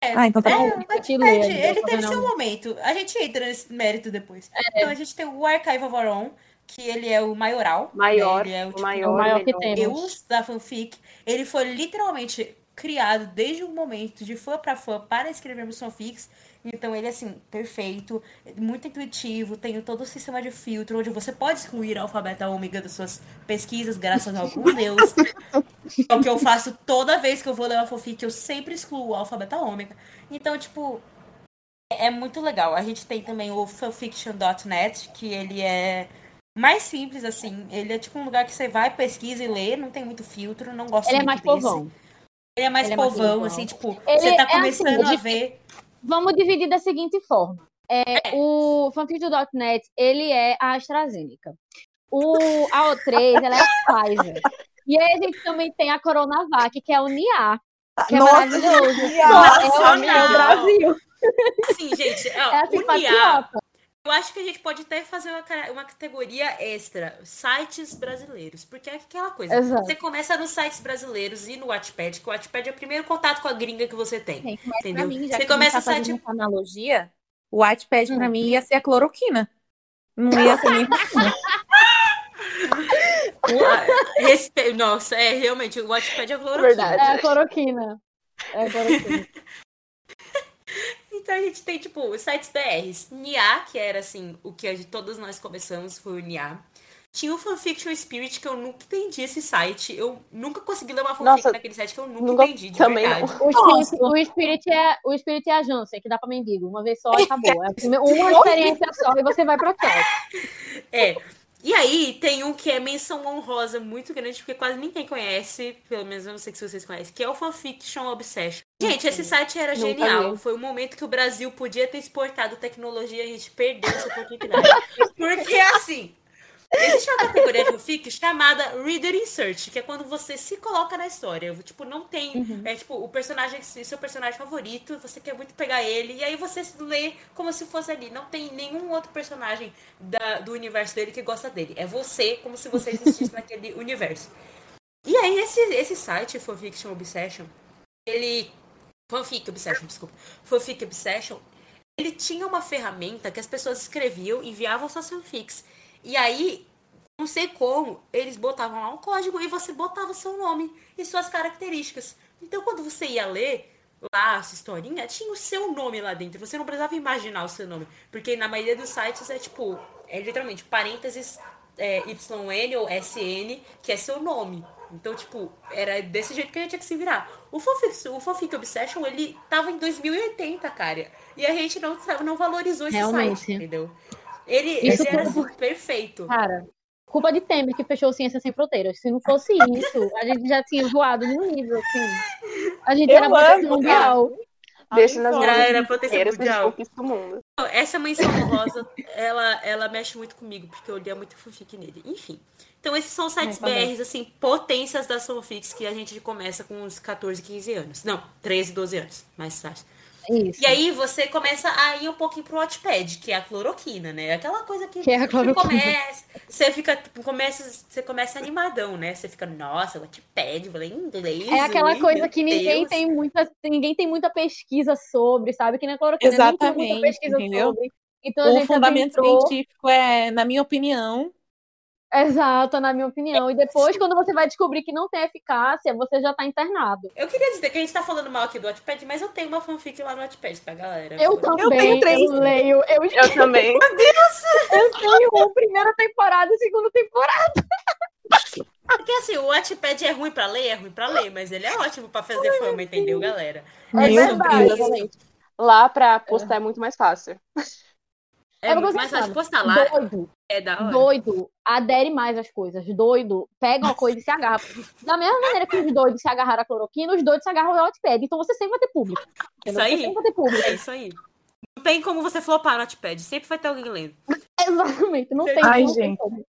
Ah, então tá É, bom. o Wattpad, ele teve seu momento. A gente entra nesse mérito depois. Então a gente tem o Archive of Our Own, que ele é o maioral. Maior, né? Ele é o, tipo, maior, o maior que temos. Deus da fanfic. Ele foi literalmente criado desde o momento de fã para fã para escrevermos fanfics. Então ele é assim, perfeito, muito intuitivo, tem todo o sistema de filtro, onde você pode excluir a alfabeto ômega das suas pesquisas, graças a algum Deus. É o que eu faço toda vez que eu vou ler uma fanfic, eu sempre excluo o alfabeto ômega. Então, tipo, é muito legal. A gente tem também o fanfiction.net, que ele é mais simples, assim. Ele é tipo um lugar que você vai, pesquisa e lê, não tem muito filtro, não gosto Ele é muito mais desse. povão. Ele é mais Ele é mais povão, povão. assim, tipo, Ele você tá é assim, começando a de- ver. Vamos dividir da seguinte forma. É, o fanfiction.net, ele é a AstraZeneca. O AO3, ela é a Pfizer. E aí a gente também tem a Coronavac, que é o NIA, que é Nossa, maravilhoso. NIA. é o é Brasil. Sim, gente, ó, É assim, o NIA. Eu acho que a gente pode até fazer uma, uma categoria extra, sites brasileiros, porque é aquela coisa. Exato. Você começa nos sites brasileiros e no Wattpad, que o Wattpad é o primeiro contato com a gringa que você tem. Pra Entendeu? mim, já Você a começa tá o site- analogia, o Wattpad pra Hum. mim ia ser a cloroquina. Não ia ser nem vacina. Respe- Nossa, é realmente, o Wattpad é cloroquina. Verdade. É a cloroquina. É a cloroquina. Então a gente tem, tipo, os sites BRs. NIA, que era, assim, o que a gente- todos nós começamos, foi o NIA. Tinha o Fanfiction Spirit, que eu nunca entendi esse site. Eu nunca consegui ler uma fanfic Nossa, naquele site que eu nunca, nunca- entendi, de também verdade. O Spirit, o, Spirit é, o Spirit é a Janssen, que dá pra mendigo. Uma vez só acabou. É uma experiência só e você vai pro hotel. É. E aí tem um que é menção honrosa muito grande, porque quase ninguém conhece, pelo menos eu não sei se vocês conhecem, que é o Fanfiction Obsession. Gente, esse site era genial. Foi o momento que o Brasil podia ter exportado tecnologia e a gente perdeu essa oportunidade. Porque assim. Existe uma categoria de fanfic chamada Reader Insert, que é quando você se coloca na história. Tipo, não tem. É tipo, o personagem, seu personagem favorito, você quer muito pegar ele, e aí você se lê como se fosse ali. Não tem nenhum outro personagem da- do universo dele que gosta dele. É você, como se você existisse naquele universo. E aí, esse, esse site, Fanfiction Obsession, ele. Fanfic Obsession, desculpa. Fanfic Obsession, ele tinha uma ferramenta que as pessoas escreviam, enviavam suas fanfics. E aí, não sei como, eles botavam lá um código e você botava seu nome e suas características. Então, quando você ia ler lá essa historinha, tinha o seu nome lá dentro. Você não precisava imaginar o seu nome. Porque na maioria dos sites é tipo, é literalmente parênteses é, YN ou SN, que é seu nome. Então, tipo, era desse jeito que a gente tinha que se virar. O Fanfic, o Fanfic Obsession, ele tava em 2080, cara. E a gente não, não valorizou esse Realmente. site, entendeu? Ele, Isso ele era assim, perfeito. Cara, culpa de Temer que fechou Ciência Sem Fronteiras. Se não fosse isso, a gente já tinha voado num nível, assim. A gente Eu era amo, mundial. Deixa nas mãos Era potência gente mundial. mundo. Essa menção honrosa, ela, ela mexe muito comigo, porque eu lia muito fanfic nele. Enfim. Então, esses são sites É. BRs, assim, potências das fanfics que a gente começa com uns 14, 15 anos. Não, 13, 12 anos, mais fácil. Isso. E aí você começa a ir um pouquinho pro Wattpad, que é a cloroquina, né? Aquela coisa que, Que é a cloroquina. começa, você fica, tipo, começa, você começa animadão, né? Você fica, nossa, Wattpad, vou ler em inglês. É aquela ui, coisa que ninguém Deus. tem muita, ninguém tem muita pesquisa sobre, sabe? Que na cloroquina ninguém tem muita Exatamente, pesquisa entendeu? sobre. Então a O gente fundamento adentrou- científico é, na minha opinião, Exato, na minha opinião. E depois, quando você vai descobrir que não tem eficácia, você já tá internado. Eu queria dizer que a gente tá falando mal aqui do Wattpad, mas eu tenho uma fanfic lá no Wattpad, tá, galera? Eu também, eu, três. eu leio. Eu, Eu também. eu tenho o primeira temporada e segunda temporada. Porque assim, o Wattpad é ruim pra ler, é ruim pra ler, mas ele é ótimo pra fazer fama, entendeu, galera? É Meu verdade. Deus. Exatamente. Lá pra postar é muito mais fácil. É Eu vou muito mais fácil postar lá. Doido, É da hora. doido, adere mais às coisas. Doido, pega uma coisa e se agarra. Da mesma maneira que os doidos se agarraram à cloroquina, os doidos se agarram ao Wattpad. Então você sempre vai ter público. Isso Você aí. sempre vai ter público. É isso aí. Não tem como você flopar no Wattpad, sempre vai ter alguém lendo. Exatamente, não tem Ai, não tem gente. como.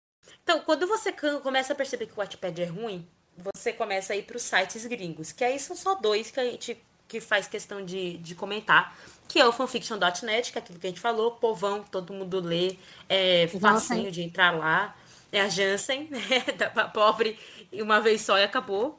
Então, quando você começa a perceber que o Wattpad é ruim, você começa a ir para os sites gringos, que aí são só dois que a gente que faz questão de, de comentar, que é o fanfiction.net, que é aquilo que a gente falou, povão, todo mundo lê, é facinho de entrar lá, é a Jansen, né, da pobre, e uma vez só e acabou.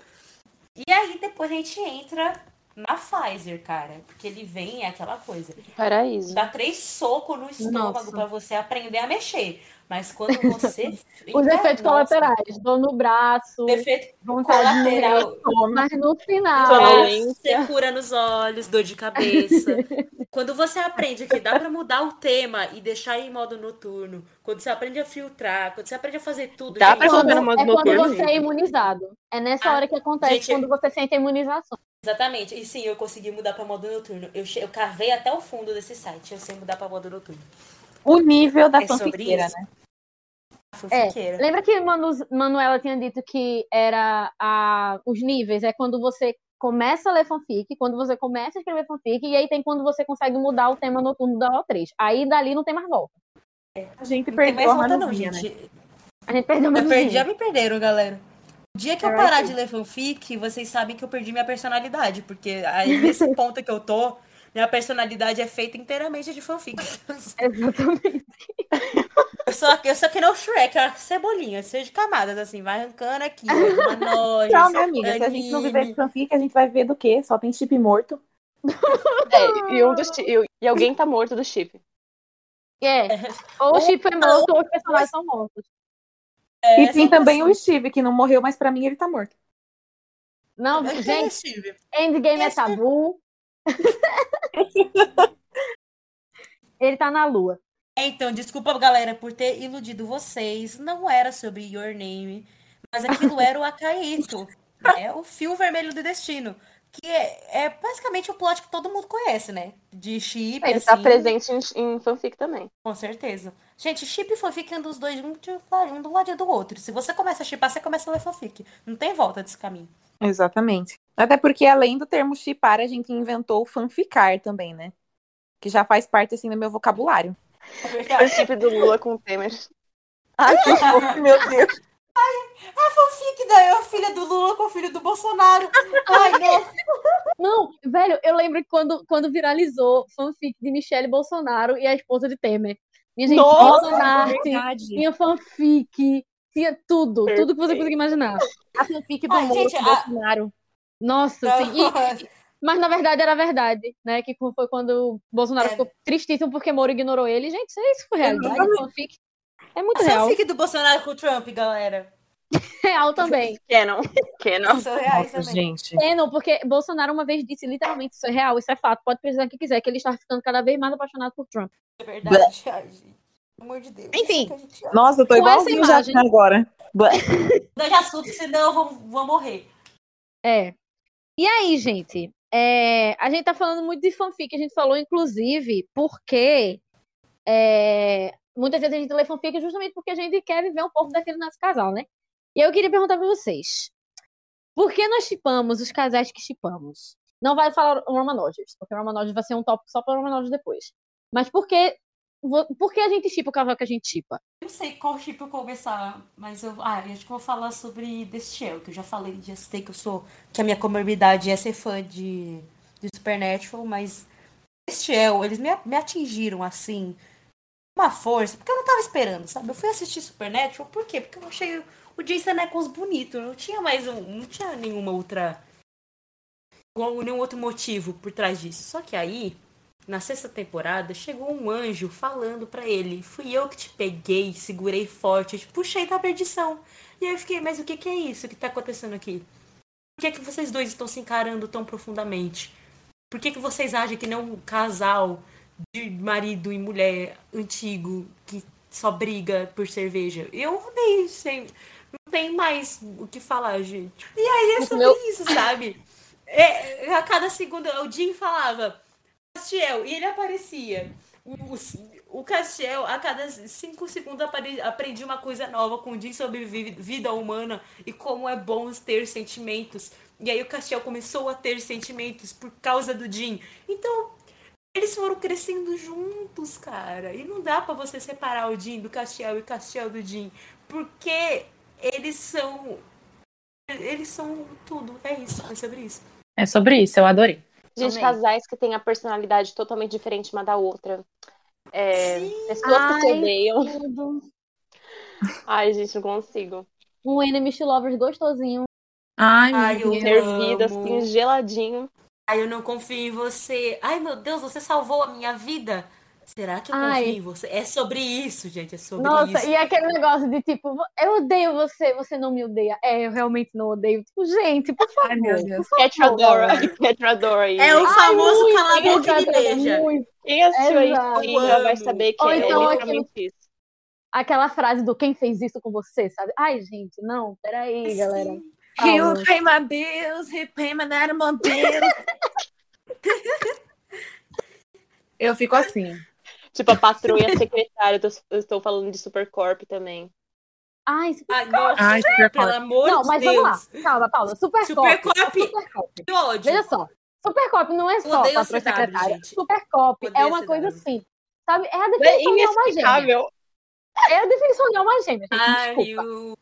E aí depois a gente entra na Pfizer, cara, porque ele vem é aquela coisa, Paraíso. dá três socos no estômago para você aprender a mexer. Mas quando você. Os efeitos Nossa, colaterais, dor no braço, Efeito vontade de colateral. mas no final, Sonolência. Secura nos olhos, dor de cabeça. Quando você aprende que dá pra mudar o tema e deixar em modo noturno, quando você aprende a filtrar, quando você aprende a fazer tudo, Dá pra resolver no quando, modo é quando noturno. você é imunizado. É nessa Ah, hora que acontece gente, quando você sente a imunização. Exatamente. E sim, eu consegui mudar pra modo noturno. Eu, che- eu cavei até o fundo desse site. Eu sei mudar pra modo noturno. O nível da É fanfiqueira, né? Fanfiqueira. Lembra que Manu, Manuela tinha dito que era a, os níveis? É quando você começa a ler fanfic, quando você começa a escrever fanfic, e aí tem quando você consegue mudar o tema noturno da O3. Aí dali não tem mais volta. A gente Não tem mais perdeu a volta, não, Manuzinha, né? gente. A gente perdeu Eu mais perdi, já me perderam, galera. O dia que eu É, parar de ler fanfic, vocês sabem que eu perdi minha personalidade, porque aí nesse ponto que eu tô, minha personalidade é feita inteiramente de fanfic. Exatamente. Eu sou, eu sou que nem o Shrek, a cebolinha, cheia de camadas, assim, vai arrancando aqui, uma noja, Tchau, minha amiga. Se a gente não viver anime. de fanfic, a gente vai ver do quê? Só tem chip morto. É, e, um dos, e, e alguém tá morto do chip. É. Ou o chip é morto, ou os personagens são mortos. É, e tem também noção. o Steve, que não morreu, mas pra mim ele tá morto. Não, É, gente. Endgame é tabu. Ele tá na lua. É, Então, desculpa, galera, por ter iludido vocês. Não era sobre Your Name, mas aquilo era o Akaito, né? o fio vermelho do destino. Que é, é basicamente o plot que todo mundo conhece, né? De chip, Ele assim, tá presente em, em fanfic também. com certeza. Gente, chip e fanfic andam os dois um um do lado do outro. Se você começa a chipar, você começa a ler fanfic. Não tem volta desse caminho. Exatamente. Até porque, além do termo chipar, a gente inventou o fanficar também, né? Que já faz parte, assim, do meu vocabulário. O chip do Lula com o Temer. Ai, que fofo, meu Deus. A fanfic da eu, filha do Lula com o filho do Bolsonaro. Ai, não. Não, velho, eu lembro que quando, quando viralizou fanfic de Michelle Bolsonaro e a esposa de Temer. Minha gente, Nossa, Bolsonaro, Verdade. tinha fanfic, tinha tudo, tudo que você Perfeito. conseguir imaginar. A fanfic do Ai, Moro gente, com o a- Bolsonaro. Nossa, sim. E- mas na verdade era verdade, né? Que foi quando o Bolsonaro É. ficou tristíssimo porque Moro ignorou ele. Gente, isso- isso foi realidade, fanfic. É muito A real. fanfic do Bolsonaro com o Trump, galera. Real também. Canon. Canon. São reais Nossa, também. gente. É, não, porque Bolsonaro uma vez disse literalmente, isso é real, isso é fato, pode precisar que quiser, que ele está ficando cada vez mais apaixonado por Trump. É verdade. Ai, gente. Pelo amor de Deus. Enfim. Isso gente ama. Nossa, eu tô igualzinho já agora. Não de assunto, senão eu vou, vou morrer. É. E aí, gente? é, a gente tá falando muito de fanfic, a gente falou, inclusive, porque é, muitas vezes a gente lê fanfic justamente porque a gente quer viver um pouco daquele nosso casal, né? E eu queria perguntar pra vocês: por que nós chipamos os casais que chipamos? Não vai falar Romanojos, porque Romanojos vai ser um tópico só para Romanojos depois. Mas por que, por que a gente chipa o casal que a gente chipa? Eu não sei qual chip eu começar, mas eu. Ah, eu acho que vou falar sobre Destiel, que eu já falei, já citei que eu sou. Que a minha comorbidade é ser fã de, de Supernatural, mas Destiel, eles me, me atingiram assim. Uma força, porque eu não tava esperando, sabe? Eu fui assistir Supernatural, por quê? Porque eu achei o Jason Ackles bonito. Não tinha mais um. Não tinha nenhuma outra. Nenhum outro motivo por trás disso. Só que aí, na sexta temporada, chegou um anjo falando pra ele: Fui eu que te peguei, segurei forte, te puxei da perdição. E aí eu fiquei: Mas o que, que é isso que tá acontecendo aqui? Por que, que vocês dois estão se encarando tão profundamente? Por que, que vocês agem que nem um casal de marido e mulher antigo que só briga por cerveja? Eu odeio sem. Não tem mais o que falar, gente. E aí é sobre Meu- isso, sabe? É, a cada segundo, o Jim falava, Castiel, e ele aparecia. O, o Castiel, a cada cinco segundos, aprendia uma coisa nova com o Jim sobre vi- vida humana e como é bom ter sentimentos. E aí o Castiel começou a ter sentimentos por causa do Jim. Então, eles foram crescendo juntos, cara. E não dá pra você separar o Jim do Castiel e o Castiel do Jim. Porque eles são. Eles são tudo. É isso. É sobre isso. É sobre isso, eu adorei. Gente, Amei. casais que têm a personalidade totalmente diferente uma da outra. É, pessoas que se Ai, odeiam. tudo. Ai, gente, não consigo. Um enemies to lovers gostosinho. Ai, Ai, meu eu Deus. Servido, assim, geladinho. Ai, eu não confio em você. Ai, meu Deus, você salvou a minha vida. Será que eu confio Ai. em você? É sobre isso, gente. É sobre Nossa, isso. e aquele negócio de tipo, eu odeio você, você não me odeia. É, eu realmente não odeio. Tipo, gente, por favor. Ai, meu Deus. Petradora. Petradora aí. É o famoso cala a boca e beija. Quem assistiu aí já vai saber que Ou é então literalmente isso. Aquela frase do quem fez isso com você, sabe? Ai, gente, não, peraí, galera. He Calma. will pay my bills, he pay my automobile. Eu fico assim. Tipo, a patroa e a secretária. Eu tô- Eu estou falando de Supercorp também. Ai, super... Ai, Ai, pelo Supercorp. amor não, de mas Deus. vamos lá. Calma, Paula. Supercop. Supercop. Supercop. Que ódio. Veja só. Supercop não é só patroa e secretária. Supercop Odeio é uma CW. coisa assim. Sabe? É a É definição de alma gêmea. É a definição de alma gêmea, gente. Ai, Desculpa.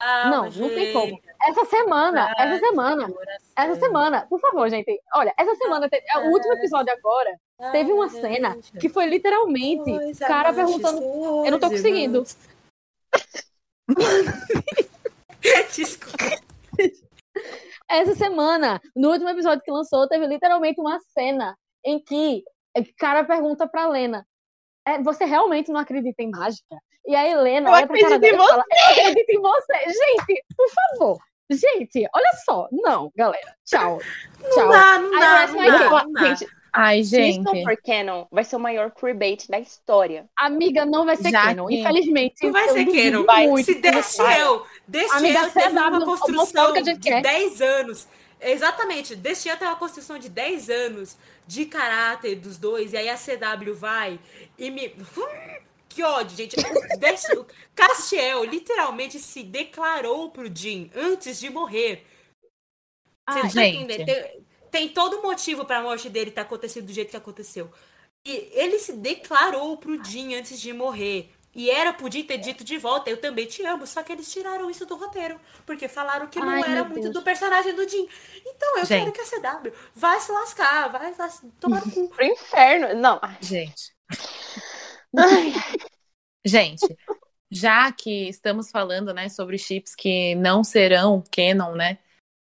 O- Não, Ah, não tem gente. como. Essa semana, essa semana, essa semana, por favor, gente. Olha, essa semana, teve, é o último episódio agora, teve uma cena que foi literalmente o cara perguntando. Eu não tô conseguindo. Desculpa. Essa semana, no último episódio que lançou, teve literalmente uma cena em que o cara pergunta pra Lena: "É, Você realmente não acredita em mágica? E aí Lena Eu olha pra cara acredito em dela e fala: Eu acredito em você. Gente, por favor. Gente, olha só. Não, galera. Tchau. Não Tchau. dá, não Aí dá, não dá. Gente, Ai, se isso não gente. for canon, vai ser o maior queerbait da história. Amiga, não vai ser Já canon. que- Infelizmente. Não vai eu ser Canon. muito Se saia. Destiel, Destiel Amiga, teve CW, uma construção a de quer. 10 anos. Exatamente, Destiel tem uma construção de 10 anos de caráter dos dois, e aí a CW vai e me. Que ódio, gente. O Castiel literalmente se declarou pro Jim antes de morrer. Você Ai, tá gente. Tem, tem todo motivo pra morte dele ter acontecido do jeito que aconteceu. E ele se declarou pro Jim antes de morrer. E era podia ter dito de volta, eu também te amo. Só que eles tiraram isso do roteiro. Porque falaram que não Ai, era muito Deus. do personagem do Jim. Então eu Gente. quero que a CW vai se lascar, vai lá se tomar no cu. Pro inferno. Não. ai, Gente. ai. Gente, já que estamos falando, né, sobre chips que não serão canon, né?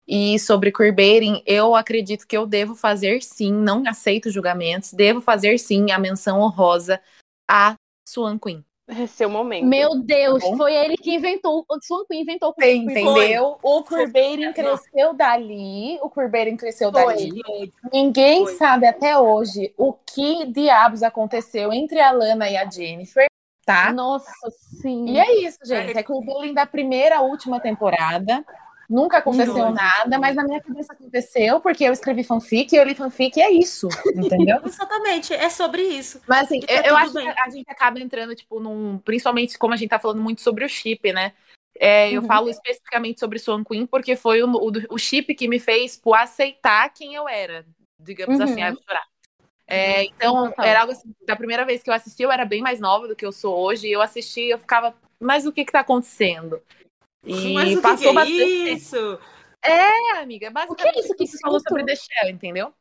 E sobre queerbaiting, eu acredito que eu devo fazer sim, não aceito julgamentos, devo fazer sim a menção honrosa a Swan Queen. É seu momento. Meu Deus, Tá foi ele que inventou. O Swan Queen inventou o Queen. entendeu? O queerbaiting cresceu dali, o queerbaiting cresceu Foi. dali. Ninguém Foi. sabe até hoje o que diabos aconteceu entre a Lana e a Jennifer, tá? Nossa, sim. E é isso, gente. É queerbaiting da primeira à última temporada. Nunca aconteceu nada, mas na minha cabeça aconteceu porque eu escrevi fanfic e eu li fanfic e é isso, entendeu? Exatamente, é sobre isso. Mas assim, E tá eu, acho bem. que a gente acaba entrando, tipo, num. Principalmente como a gente tá falando muito sobre o chip, né? É, eu Uhum. falo especificamente sobre Swan Queen porque foi o, o, o chip que me fez tipo, aceitar quem eu era. Digamos Uhum. assim, ai, vou chorar. É, então, era algo assim, da primeira vez que eu assisti, eu era bem mais nova do que eu sou hoje, e eu assisti eu ficava, mas o que que tá acontecendo? E Mas o que, passou que é bastante isso? É, amiga, basicamente O que é isso que você falou sobre The Shell, entendeu?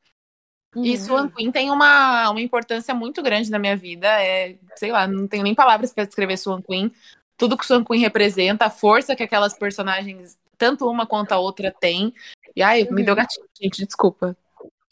Uhum. E Swan Queen tem uma, uma importância muito grande na minha vida. É, sei lá, não tenho nem palavras para descrever Swan Queen. Tudo que Swan Queen representa, a força que aquelas personagens, tanto uma quanto a outra, tem. E ai, me Uhum. deu gatinho, gente, desculpa.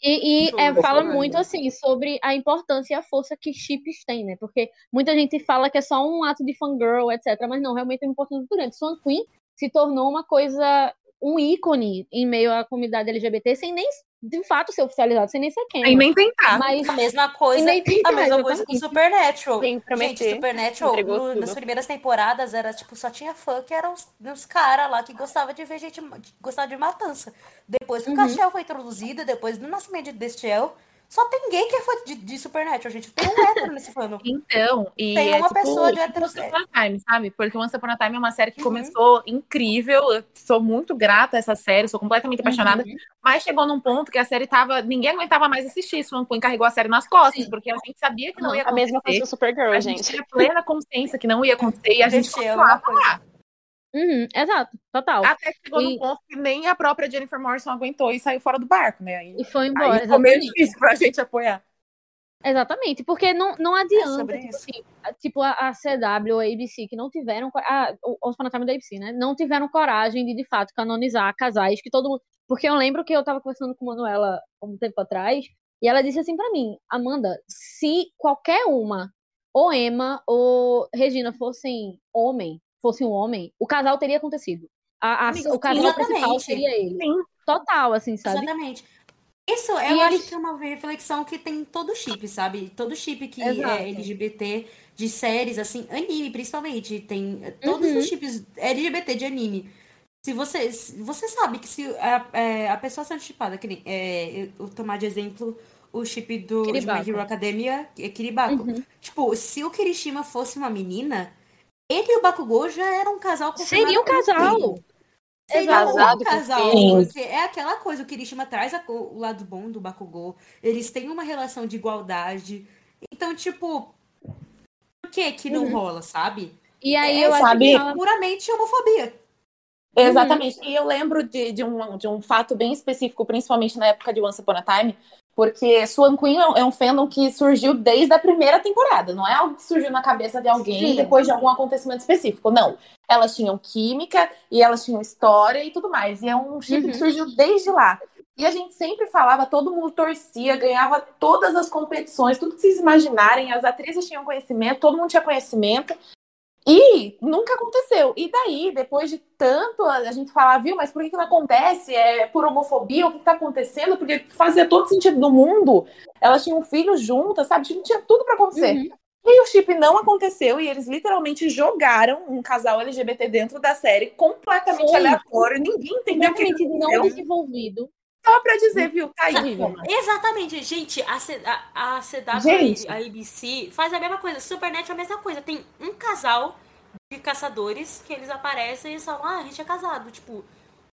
E, e é, fala muito assim sobre a importância e a força que chips têm, né? Porque muita gente fala que é só um ato de fangirl, etc. Mas não, realmente é uma importância muito grande. Swan Queen se tornou uma coisa, um ícone em meio à comunidade LGBT, sem nem de fato ser oficializado, sem nem ser quem. Nem tentar. Mas A mesma coisa, nem tentar, a mesma coisa com. Supernatural. Gente. Supernatural, no- nas primeiras temporadas, era tipo, só tinha fã que eram os, os caras lá que gostavam de ver gente, gostava de matança. Depois que Uhum. o Castiel foi introduzido, depois do nascimento de Destiel, só tem gay que é fã de, de Supernatural, gente. Tem um hétero nesse fã. Então, e Tem é uma tipo, pessoa de tipo hétero- Once Upon a Time, sabe? Porque Once Upon a Time é uma série que Uhum. começou incrível. Eu sou muito grata a essa série, sou completamente apaixonada. Uhum. Mas chegou num ponto que a série tava. Ninguém aguentava mais assistir. Swan Queen carregou a série nas costas, Sim. porque a gente sabia que não Não, ia A mesma coisa acontecer. com Supergirl, A gente gente. tinha plena consciência que não ia acontecer e a gente Deixei continuava coisa. lá. Uhum, exato, total. Até que chegou E- num ponto que nem a própria Jennifer Morrison aguentou e saiu fora do barco, né? Aí, E foi embora, aí ficou meio exatamente. difícil pra gente apoiar. Exatamente, porque não, não adianta, sobre tipo, assim, a- tipo a, a CW ou a ABC, que não tiveram, a, o Os Time da ABC, né, não tiveram coragem de, de fato, canonizar casais que todo mundo, porque eu lembro que eu tava conversando com a Manuela um tempo atrás, e ela disse assim pra mim, Amanda, se qualquer uma, ou Emma ou Regina fossem homem, fosse um homem, o casal teria acontecido. A, a- o casal exatamente. principal seria ele. Sim. Total, assim, sabe? Exatamente. Isso, eu E acho eles- que é uma reflexão que tem todo chip, sabe? Todo chip que Exato. é LGBT de séries, assim, anime principalmente, tem eh, todos Uhum. os chips LGBT de anime. Se você, você sabe que se a, é, a pessoa sendo chipada, que nem, é, eu tomar de exemplo o chip do My. Hero Academia, é Kiribako. Uhum. Tipo, se o Kirishima fosse uma menina, ele e o Bakugou já eram um casal Seria um casal. Seria Casado um casal, porque é aquela coisa, o Kirishima traz a- o lado bom do Bakugou, eles têm uma relação de igualdade, então, tipo, por que que não Uhum. rola, sabe? E aí é, eu acho sabe? que fala- puramente homofobia. Exatamente. E eu lembro de, de, um, de um fato bem específico, principalmente na época de Once Upon a Time, porque Swan Queen é um- é um fandom que surgiu desde a primeira temporada. Não é algo que surgiu na cabeça de alguém Sim. depois de algum acontecimento específico. Não. Elas tinham química e elas tinham história e tudo mais. E é um chip Uhum. que surgiu desde lá. E a gente sempre falava, todo mundo torcia, ganhava todas as competições, tudo que vocês imaginarem, as atrizes tinham conhecimento, todo mundo tinha conhecimento. E nunca aconteceu. E daí, depois de tanto a gente falar, viu, mas por que, que não acontece? É por homofobia? O que está acontecendo? Porque fazia todo sentido do mundo. Elas tinham filhos juntas, sabe? Tinha, tinha tudo para acontecer. Uhum. E o chip não aconteceu e eles literalmente jogaram um casal LGBT dentro da série completamente Foi. aleatório. Ninguém entendeu o que não desenvolvido. Só pra dizer, viu? Tá aí. Exatamente, gente, a, C, a, a CW Gente. a ABC faz a mesma coisa, Supernatural é a mesma coisa, tem um casal de caçadores que eles aparecem e falam, ah, a gente é casado, tipo,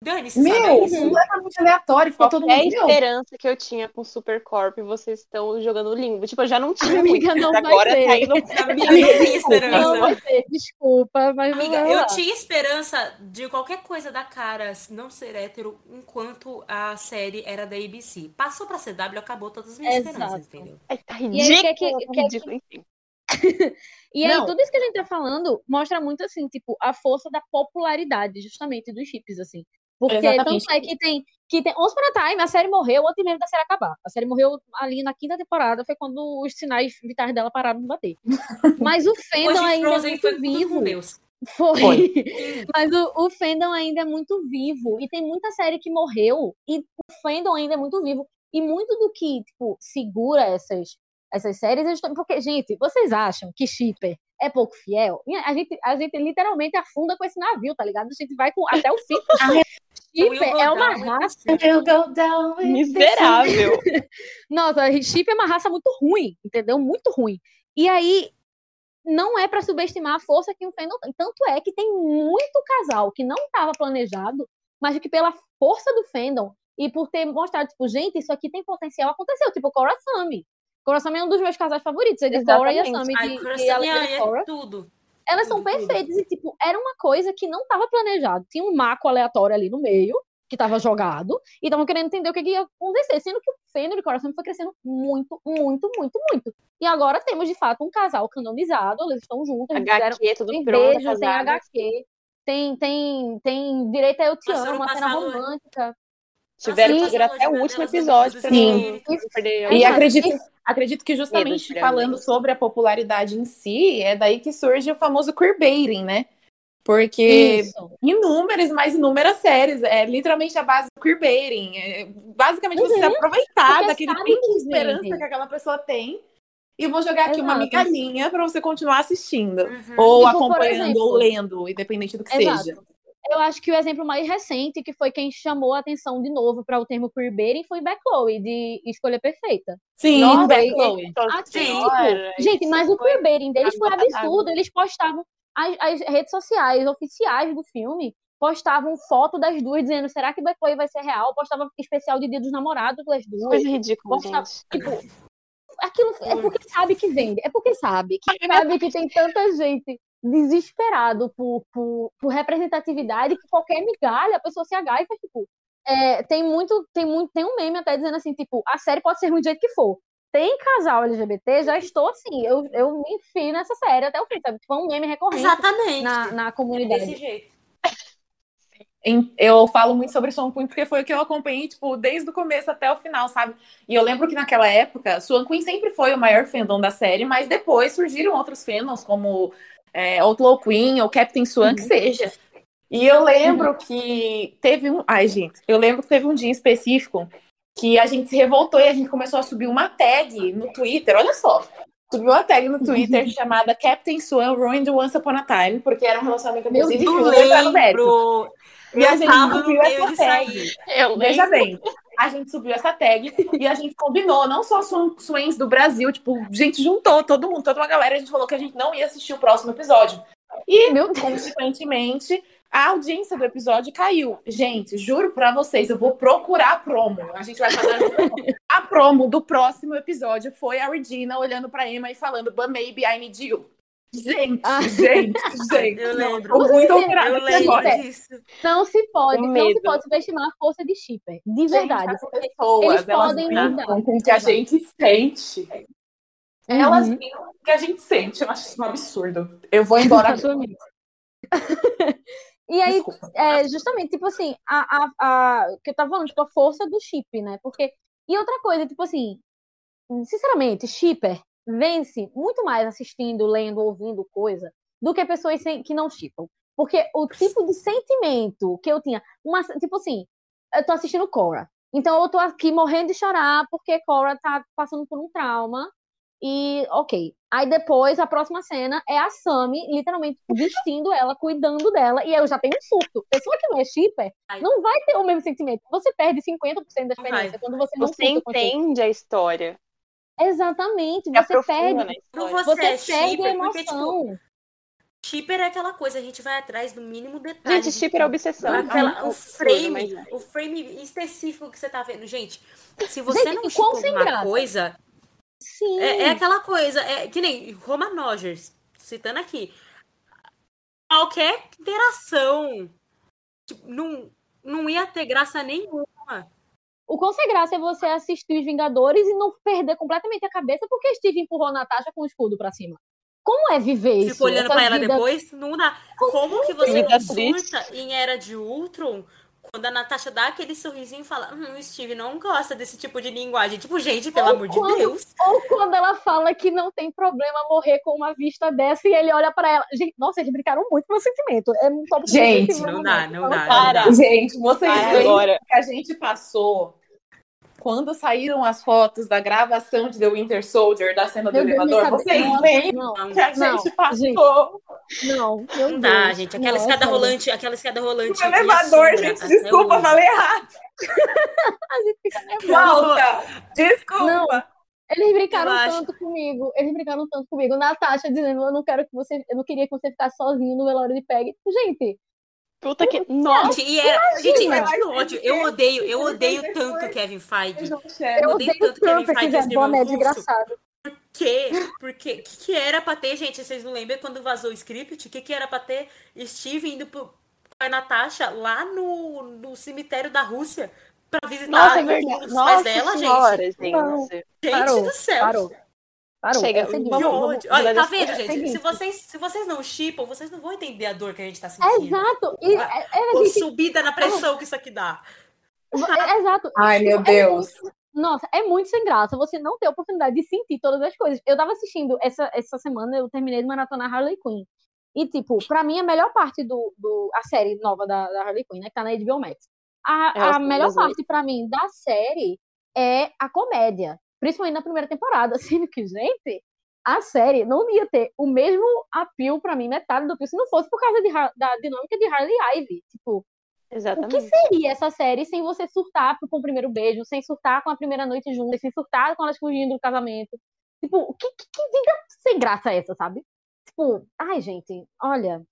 dane-se? É Meu, isso. completamente aleatório. Ficou todo mundo. Meu, esperança que eu tinha com Supercorp, vocês estão jogando limbo. Tipo, eu já não tinha Amiga, muito, não vai agora tá indo Amiga, eu não tenho esperança. Não vai ter, desculpa, mas Amiga, eu tinha esperança de qualquer coisa da cara não ser hétero enquanto a série era da ABC. Passou pra CW, acabou todas as minhas Exato. esperanças, entendeu? Ai, tá aí, ridículo. quer que- quer que- ridículo, enfim. E aí, Não. tudo isso que a gente tá falando mostra muito, assim, tipo, a força da popularidade, justamente, dos chips, assim. Porque Exatamente. tanto é que tem. Que tem Once Upon a Time, a série morreu antes mesmo da série acabar. A série morreu ali na quinta temporada, foi quando os sinais vitais dela pararam de bater. Mas o fandom ainda é muito vivo. Foi. Foi. Mas o, o fandom ainda é muito vivo. E tem muita série que morreu. E o fandom ainda é muito vivo. E muito do que, tipo, segura essas, essas séries justamente porque, gente, vocês acham que shipper é pouco fiel? A gente, a gente literalmente afunda com esse navio, tá ligado? A gente vai com, até o fim. Shipper é uma raça. Miserável. Nossa, Chip é uma raça muito ruim, entendeu? Muito ruim. E aí, não é pra subestimar a força que o fandom tem. Tanto é que tem muito casal que não estava planejado, mas que pela força do fandom e por ter mostrado, tipo, gente, isso aqui tem potencial, aconteceu. Tipo, Cora Sami. Cora Sami é um dos meus casais favoritos. É de Cora e a. Sami. Ai, ela- é tudo. Elas são perfeitas e, tipo, era uma coisa que não estava planejado. Tinha um maco aleatório ali no meio, que estava jogado, e estavam querendo entender o que, que ia acontecer, sendo que o de coração foi crescendo muito, muito, muito, muito. E agora temos, de fato, um casal canonizado, eles estão juntos, eles fizeram HQ, tudo tem pronto, beijo, tem. HQ, tem, tem, tem direito a Eu Te Amo, uma cena romântica. Tiveram Sim. que ver até o último episódio pra Sim. não perder. E Exato. acredito, acredito que justamente falando sobre a popularidade em si, é daí que surge o famoso queerbaiting, né? Porque Isso. inúmeras, mais inúmeras séries, é literalmente a base do queerbaiting. É, basicamente você se Uhum. aproveitar Porque daquele pingo de esperança vende. que aquela pessoa tem e vou jogar aqui uma Exato. migalhinha para você continuar assistindo. Uhum. Ou Tipo, acompanhando, exemplo- ou lendo, independente do que Exato. seja. Eu acho que o exemplo mais recente, que foi quem chamou a atenção de novo para o termo queerbaiting, foi Chloe, de Escolha Perfeita. Sim, Nossa, Chloe. Ah, Sim. tipo, gente, mas o queerbaiting deles foi absurdo. Eles postavam, as, as redes sociais oficiais do filme postavam foto das duas dizendo, será que Chloe vai ser real? Postava especial de Dia dos Namorados das duas. Coisa ridícula, Postava, tipo, aquilo é porque sabe que vende. É porque sabe que sabe que tem tanta gente desesperado por, por, por representatividade que qualquer migalha a pessoa se agarra e faz, tipo. é, tem muito, tem muito, tem um meme até dizendo assim, tipo, a série pode ser ruim do jeito que for. Tem casal LGBT, já estou assim, eu, eu me enfio nessa série até o fim, sabe? Tipo, é um meme recorrente Exatamente. na, na Desse comunidade. jeito. Em- Eu falo muito sobre Swan Queen porque foi o que eu acompanhei, tipo, desde o começo até o final, sabe? E eu lembro que naquela época, Swan Queen sempre foi o maior fandom da série, mas depois surgiram outros fandoms, como é, Outlaw Queen ou Captain Swan, que seja. E eu lembro que teve um. Ai, gente, eu lembro que teve um dia específico que a gente se revoltou e a gente começou a subir uma tag no Twitter, olha só. Subiu uma tag no Twitter chamada Captain Swan Ruined Once Upon a Time, porque era um relacionamento abusivo e mérito. lembro. E a gente subiu essa tag. Eu Veja lembro. bem, a gente subiu essa tag e a gente combinou, não só swans do Brasil, tipo, a gente juntou todo mundo, toda uma galera, a gente falou que a gente não ia assistir o próximo episódio. E, Meu Deus. consequentemente, a audiência do episódio caiu. Gente, juro pra vocês, eu vou procurar a promo. A gente vai fazer a promo do próximo episódio. Foi a Regina olhando pra Emma e falando, but maybe I need you. Gente, Ah. gente, gente. Eu não, lembro. Eu disso. Não se pode, Com não se pode subestimar a força de shipper. De Gente, verdade. as porque pessoas, eles elas podem mudar. com o que a gente sente. Elas Uhum. brincam com o que a gente sente. Eu acho isso um absurdo. Eu vou embora. E aí, Desculpa. é, justamente, tipo assim, a, a, a, que eu tava falando, tipo, a força do chip, né? Porque, e outra coisa, tipo assim, sinceramente, shipper vence muito mais assistindo, lendo, ouvindo coisa do que pessoas sem, que não shippam. Porque o tipo de sentimento que eu tinha, uma, tipo assim, eu tô assistindo Cora. Então eu tô aqui morrendo de chorar porque Cora tá passando por um trauma. E, ok. Aí depois, a próxima cena é a Sammy, literalmente, vestindo ela, cuidando dela. E eu já tenho um surto. Pessoa que não é shipper Ai. não vai ter o mesmo sentimento. Você perde 50% da experiência quando você não Você entende a história. Exatamente. Se Você perde, história. você, você é perde a shipper, porque, tipo, emoção. shipper é aquela coisa, a gente vai atrás do mínimo detalhe. Gente, shipper é obsessão. Aquela- Ah, o frame, mas é. o frame específico que você tá vendo. Gente, se você Gente, não sem alguma graça. coisa, Sim. é, é aquela coisa, é que nem Roma Nogers, citando aqui. Qualquer interação tipo, não, não ia ter graça nenhuma. O quão sem graça é você assistir os Vingadores e não perder completamente a cabeça porque Steve empurrou a Natasha com o escudo pra cima. Como é viver isso? Ficou olhando pra ela vida- depois, não dá. Como que você não surta em Era de Ultron quando a Natasha dá aquele sorrisinho e fala: Hum, o Steve não gosta desse tipo de linguagem. Tipo, gente, pelo Ou amor de quando- Deus. Ou quando ela fala que não tem problema morrer com uma vista dessa e ele olha pra ela. Gente, nossa, eles brincaram muito com o meu sentimento. É um top Gente, sentimento, não dá, não dá, não Para. dá. Gente, vocês Para veem agora. que a gente passou quando saíram as fotos da gravação de The Winter Soldier, da cena do Meu elevador. Vocês nossa, Não, que a não, gente passou não, meu Não dá, gente. Aquela Não, escada rolante, aquela escada rolante. me elevador, gente. Desculpa, hoje. falei errado. A gente fica nervosa. Volta. Desculpa. Eles brincaram tanto comigo. Eles brincaram tanto comigo. Natasha dizendo, eu não quero que você. Eu não queria que você ficasse sozinho no velório de Peg. Gente, Puta que. Nossa, Gente, e era, gente, Imagina. que ódio. Eu odeio, eu odeio tanto Kevin Feige. Eu odeio odeio tanto Kevin Feige esse russo. desgraçado. Por quê? Porque que, que era pra ter, gente? Vocês não lembram quando vazou o script? O que, que era pra ter Steve indo pro, com a Natasha lá no, no cemitério da Rússia pra visitar nossa, é o verdade. túmulo dos pais Nossa dela, senhora, gente? gente. Gente Parou, do céu. Parou. Parou. Chega, é seguinte, Vamos- vamos-. Olha, tá vendo, é gente? Se vocês, se vocês não chipam, vocês não vão entender a dor que a gente tá É sentindo. exato. E, é, é, Ou gente, subida na pressão que isso aqui dá. É, Exato. Ai, meu Deus. Nossa, é muito sem graça você não ter a oportunidade de sentir todas as coisas. Eu tava assistindo essa, essa semana, eu terminei de maratonar Harley Quinn. E, tipo, pra mim, a melhor parte do. do a série nova da, da Harley Quinn, né? Que tá na HBO Max. A, É, a sei, melhor parte pra mim da série é a comédia. Principalmente na primeira temporada. Sendo que, gente, a série não ia ter o mesmo apelo pra mim, metade do apelo, se não fosse por causa de da dinâmica de Harley e Ivy. Tipo, o que Exatamente. seria essa série sem você surtar com o primeiro beijo, sem surtar com a primeira noite juntas, sem surtar com elas fugindo do casamento? Tipo, o que, que, que vida sem graça é essa, sabe? Tipo, ai, gente, olha,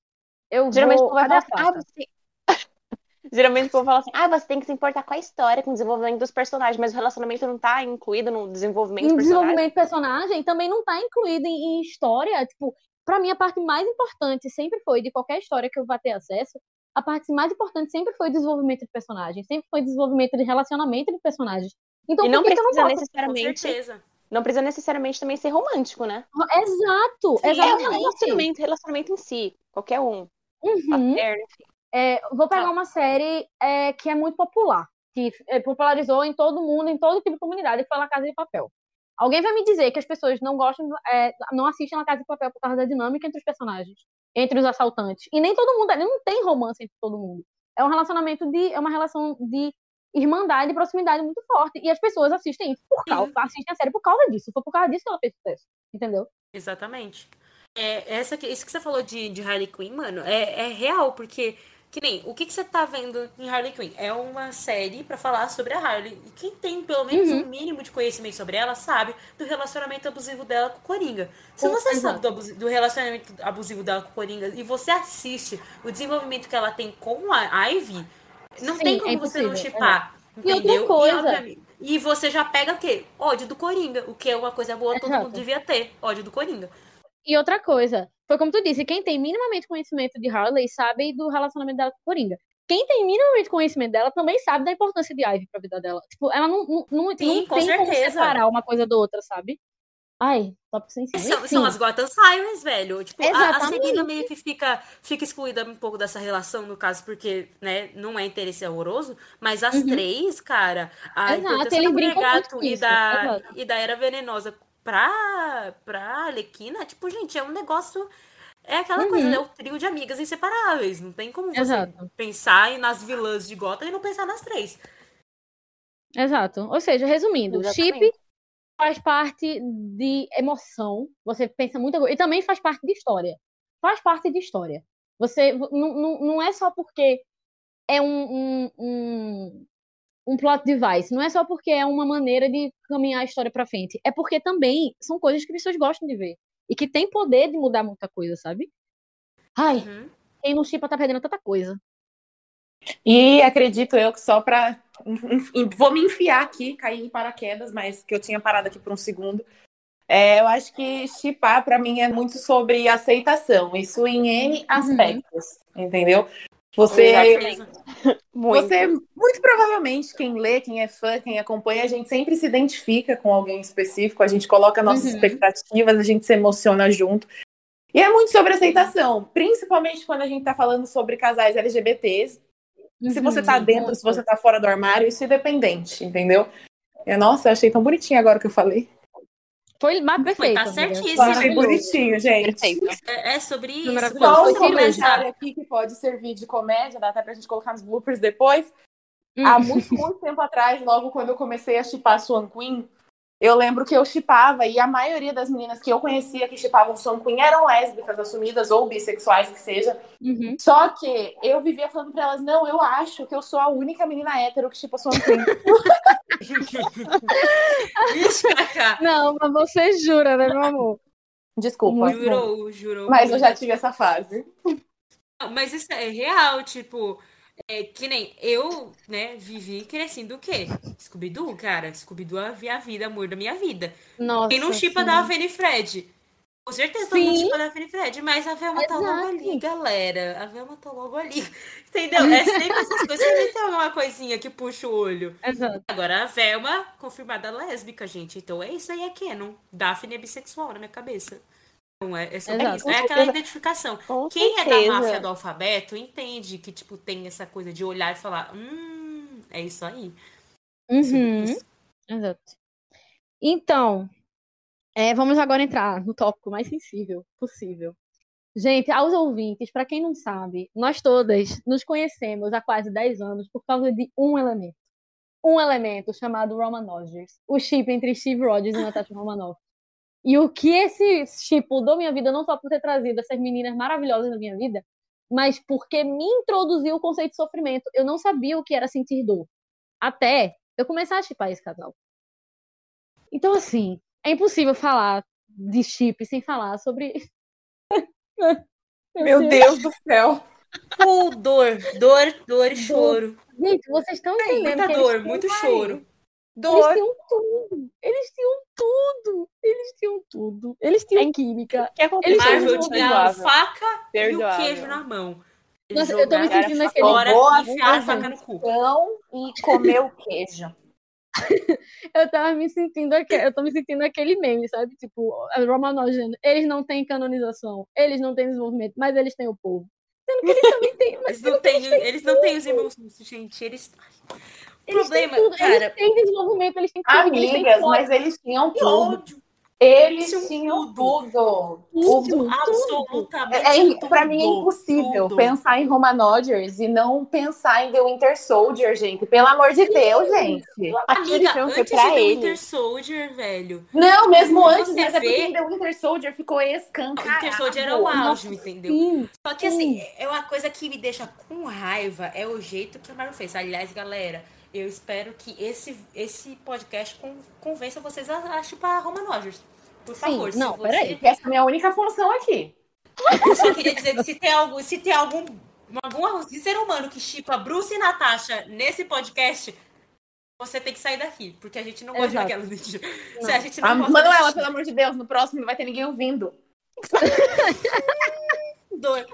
eu Geralmente vou... vai falar a assim, pasta? ah, você... Geralmente o povo fala assim, ah, você tem que se importar com a história, com o desenvolvimento dos personagens, mas o relacionamento não tá incluído no desenvolvimento Em dos personagens. desenvolvimento de personagem também não tá incluído em, em história. Tipo, pra mim, a parte mais importante sempre foi, de qualquer história que eu vá ter acesso, a parte mais importante sempre foi o desenvolvimento de personagens, sempre foi o desenvolvimento de relacionamento de personagens. Então, E não por que, que eu não precisa posso Com necessariamente, certeza. não precisa necessariamente também ser romântico, né? Exato, Sim, É um exatamente. relacionamento, relacionamento em si, qualquer um, Uhum. paterno, enfim. É, vou pegar Tá. uma série é, que é muito popular, que é, popularizou em todo mundo, em todo tipo de comunidade, que foi La Casa de Papel. Alguém vai me dizer que as pessoas não gostam, é, não assistem La Casa de Papel por causa da dinâmica entre os personagens, entre os assaltantes. E nem todo mundo, ali não tem romance entre todo mundo. É um relacionamento de, é uma relação de irmandade e proximidade muito forte. E as pessoas assistem isso por causa, assistem a série por causa disso. Foi por causa disso que ela fez sucesso. Entendeu? Exatamente. É, essa, isso que você falou de, de Harley Quinn, mano, é, é real, porque, que nem, o que, que você tá vendo em Harley Quinn? É uma série pra falar sobre a Harley. E quem tem pelo menos Uhum. um mínimo de conhecimento sobre ela sabe do relacionamento abusivo dela com o Coringa. Se você exato. sabe do, do relacionamento abusivo dela com o Coringa e você assiste o desenvolvimento que ela tem com a Ivy, não Sim, tem é como você não chipar. E outra Entendeu? coisa- obviamente- e você já pega o quê? Ódio do Coringa, o que é uma coisa boa todo Exato. mundo devia ter. Ódio do Coringa. E outra coisa, foi como tu disse, quem tem minimamente conhecimento de Harley sabe do relacionamento dela com o Coringa. Quem tem minimamente conhecimento dela também sabe da importância de Ivy pra vida dela. Tipo, ela não, não, não, Sim, não tem como certeza. separar uma coisa da outra, sabe? Ai, top sensível. São, são as Gotham Sirens, velho. Tipo, a, a Exatamente. Serena meio que fica, fica excluída um pouco dessa relação, no caso, porque, né, não é interesse amoroso, mas as Uhum. três, cara, a Exato, importância eles da Mulher brincam muito Gato com e da, exato. e da Era Venenosa pra, pra Alequina, tipo, gente, é um negócio... É aquela coisa, Uhum. né? O trio de amigas inseparáveis. Não tem como você Exato. pensar nas vilãs de Gotham e não pensar nas três. Exato. Ou seja, resumindo, Exatamente. chip faz parte de emoção. Você pensa muita coisa. E também faz parte de história. Faz parte de história. Você não, não, não é só porque é um, um, um, um plot device. Não é só porque é uma maneira de caminhar a história pra frente. É porque também são coisas que as pessoas gostam de ver. E que tem poder de mudar muita coisa, sabe? Ai, Uhum. quem não chipa tá perdendo tanta coisa. E acredito eu que só pra. Vou me enfiar aqui, cair em paraquedas, mas que eu tinha parado aqui por um segundo. É, eu acho que chipar pra mim é muito sobre aceitação, isso em N aspectos, entendeu? Você. Muito. você, muito provavelmente, quem lê, quem é fã, quem acompanha, a gente sempre se identifica com alguém específico, a gente coloca nossas Uhum. expectativas, a gente se emociona junto. E é muito sobre aceitação, principalmente quando a gente tá falando sobre casais LGBTs, se você tá Uhum, dentro, muito. se você tá fora do armário, isso é independente, entendeu? É, nossa, eu achei tão bonitinho agora que eu falei. Foi mas perfeito. tá amiga. certíssimo. Foi bonitinho, gente. Perfeito. É, é sobre isso. Só um Foi comentário aqui que pode servir de comédia, dá até pra gente colocar nos bloopers depois. Hum. Há muito, muito tempo atrás, logo quando eu comecei a chipar Swan Queen, eu lembro que eu chipava, e a maioria das meninas que eu conhecia que chipavam Swan Queen eram lésbicas assumidas ou bissexuais que seja. Uhum. Só que eu vivia falando pra elas, não, eu acho que eu sou a única menina hétero que chipa Swan Queen. Não, mas você jura, né, meu amor? Desculpa. Jurou, jurou. Mas eu já tive essa fase. Mas isso é real, tipo, é, que nem eu, né, vivi crescendo o quê? Scooby-Doo, cara. Scooby-Doo é a vida, amor da minha vida. Nossa. Quem não chipa da Avena e Fred? Com certeza todo mundo chipa da Avena e Fred, mas a Velma tá logo ali, galera. A Velma tá logo ali. Entendeu? É sempre essas coisas, sempre tem alguma coisinha que puxa o olho. Exato. Agora, a Velma, confirmada lésbica, gente. Então é isso aí, é canon. Daphne é bissexual na minha cabeça. É, é sobre Exato. isso. É aquela certeza. identificação. Com Quem é da certeza. máfia do alfabeto entende que, tipo, tem essa coisa de olhar e falar, hum, É isso aí. Uhum. Isso. Exato. Então, é, vamos agora entrar no tópico mais sensível possível. Gente, aos ouvintes, para quem não sabe, nós todas nos conhecemos há quase 10 anos por causa de um elemento. Um elemento chamado Romanogers, o chip entre Steve Rogers e Natasha Romanoff. E o que esse chip mudou minha vida, não só por ter trazido essas meninas maravilhosas na minha vida, mas porque me introduziu o conceito de sofrimento. Eu não sabia o que era sentir dor. Até eu começar a chipar esse casal. Então, assim, é impossível falar de chip sem falar sobre. Meu Deus do céu. Uh, dor, dor, dor e choro. Gente, vocês estão Tem entendendo muita que dor, muito tinham- choro. Eles Dor. tinham tudo. Eles tinham tudo. Eles tinham tudo. Eles tinham É química. O que aconteceu? Eles Marvel tinha a perdoável. faca e o Perdoável. queijo na mão. Nossa, eu tô me sentindo pra aquele- fora Boa e enfiaram a faca no cu. Pão e comer o queijo. Eu tava me sentindo aque- eu tô me sentindo aquele meme, sabe? Tipo, a Romanogena, eles não têm canonização, eles não têm desenvolvimento, mas eles têm o povo. Sendo que eles também têm, mas Eles não têm, eles não têm os irmãos, gente. Eles. O eles têm problema, tudo, cara, eles têm desenvolvimento, eles têm química, eles têm Amigas, mas eles tinham que tudo. ódio. Eles Tinham tudo. tudo. tudo, Absolutamente. É, é- tudo, pra mim é impossível tudo. pensar em Roman Rodgers e não pensar em The Winter Soldier, gente. Pelo amor de Deus, gente. Aquele Amiga, antes de The ele. Winter Soldier, velho. Não, mesmo antes, mas é porque em The Winter Soldier ficou O escancarado. Winter Soldier era o auge, entendeu? Sim, Só que assim, é uma coisa que me deixa com raiva é o jeito que a Marvel fez. Aliás, galera, eu espero que esse, esse podcast con- convença vocês a, a chupar Roman Rogers. Por Sim, favor, se não, você... peraí. Essa é a minha única função aqui. Eu só queria dizer que se tem algum, se tem algum, algum ser humano que chipa Bruce e Natasha nesse podcast, você tem que sair daqui, porque a gente não gosta Exato. daquelas vídeos. Se a gente não A gosta Manuela, pelo amor de Deus, no próximo não vai ter ninguém ouvindo. dor.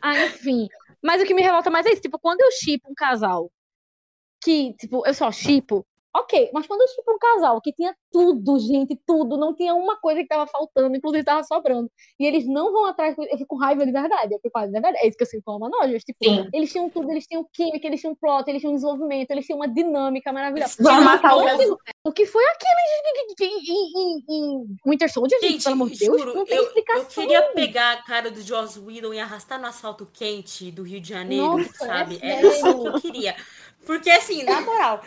Ah, enfim. Mas o que me revolta mais é isso. Tipo, quando eu chipo um casal que, tipo, eu só chipo, ok. Mas quando eu chipo um casal que tinha tudo, gente, tudo, não tinha uma coisa que tava faltando, inclusive tava sobrando. E eles não vão atrás, eu fico com raiva de verdade. Eu fico com raiva de verdade. É isso que eu sinto com a Manojos. Tipo, Sim. eles tinham tudo, eles tinham química, eles tinham plot, eles tinham desenvolvimento, eles tinham uma dinâmica maravilhosa. Vamos matar o. O que foi aquele em, em, em- Winter Soldier, gente, Gente, pelo amor de Deus? juro, não tem eu, explicação. eu queria pegar a cara do Joss Whedon e arrastar no asfalto quente do Rio de Janeiro, Nossa, sabe? é Era isso sério. que eu queria. Porque assim, na moral,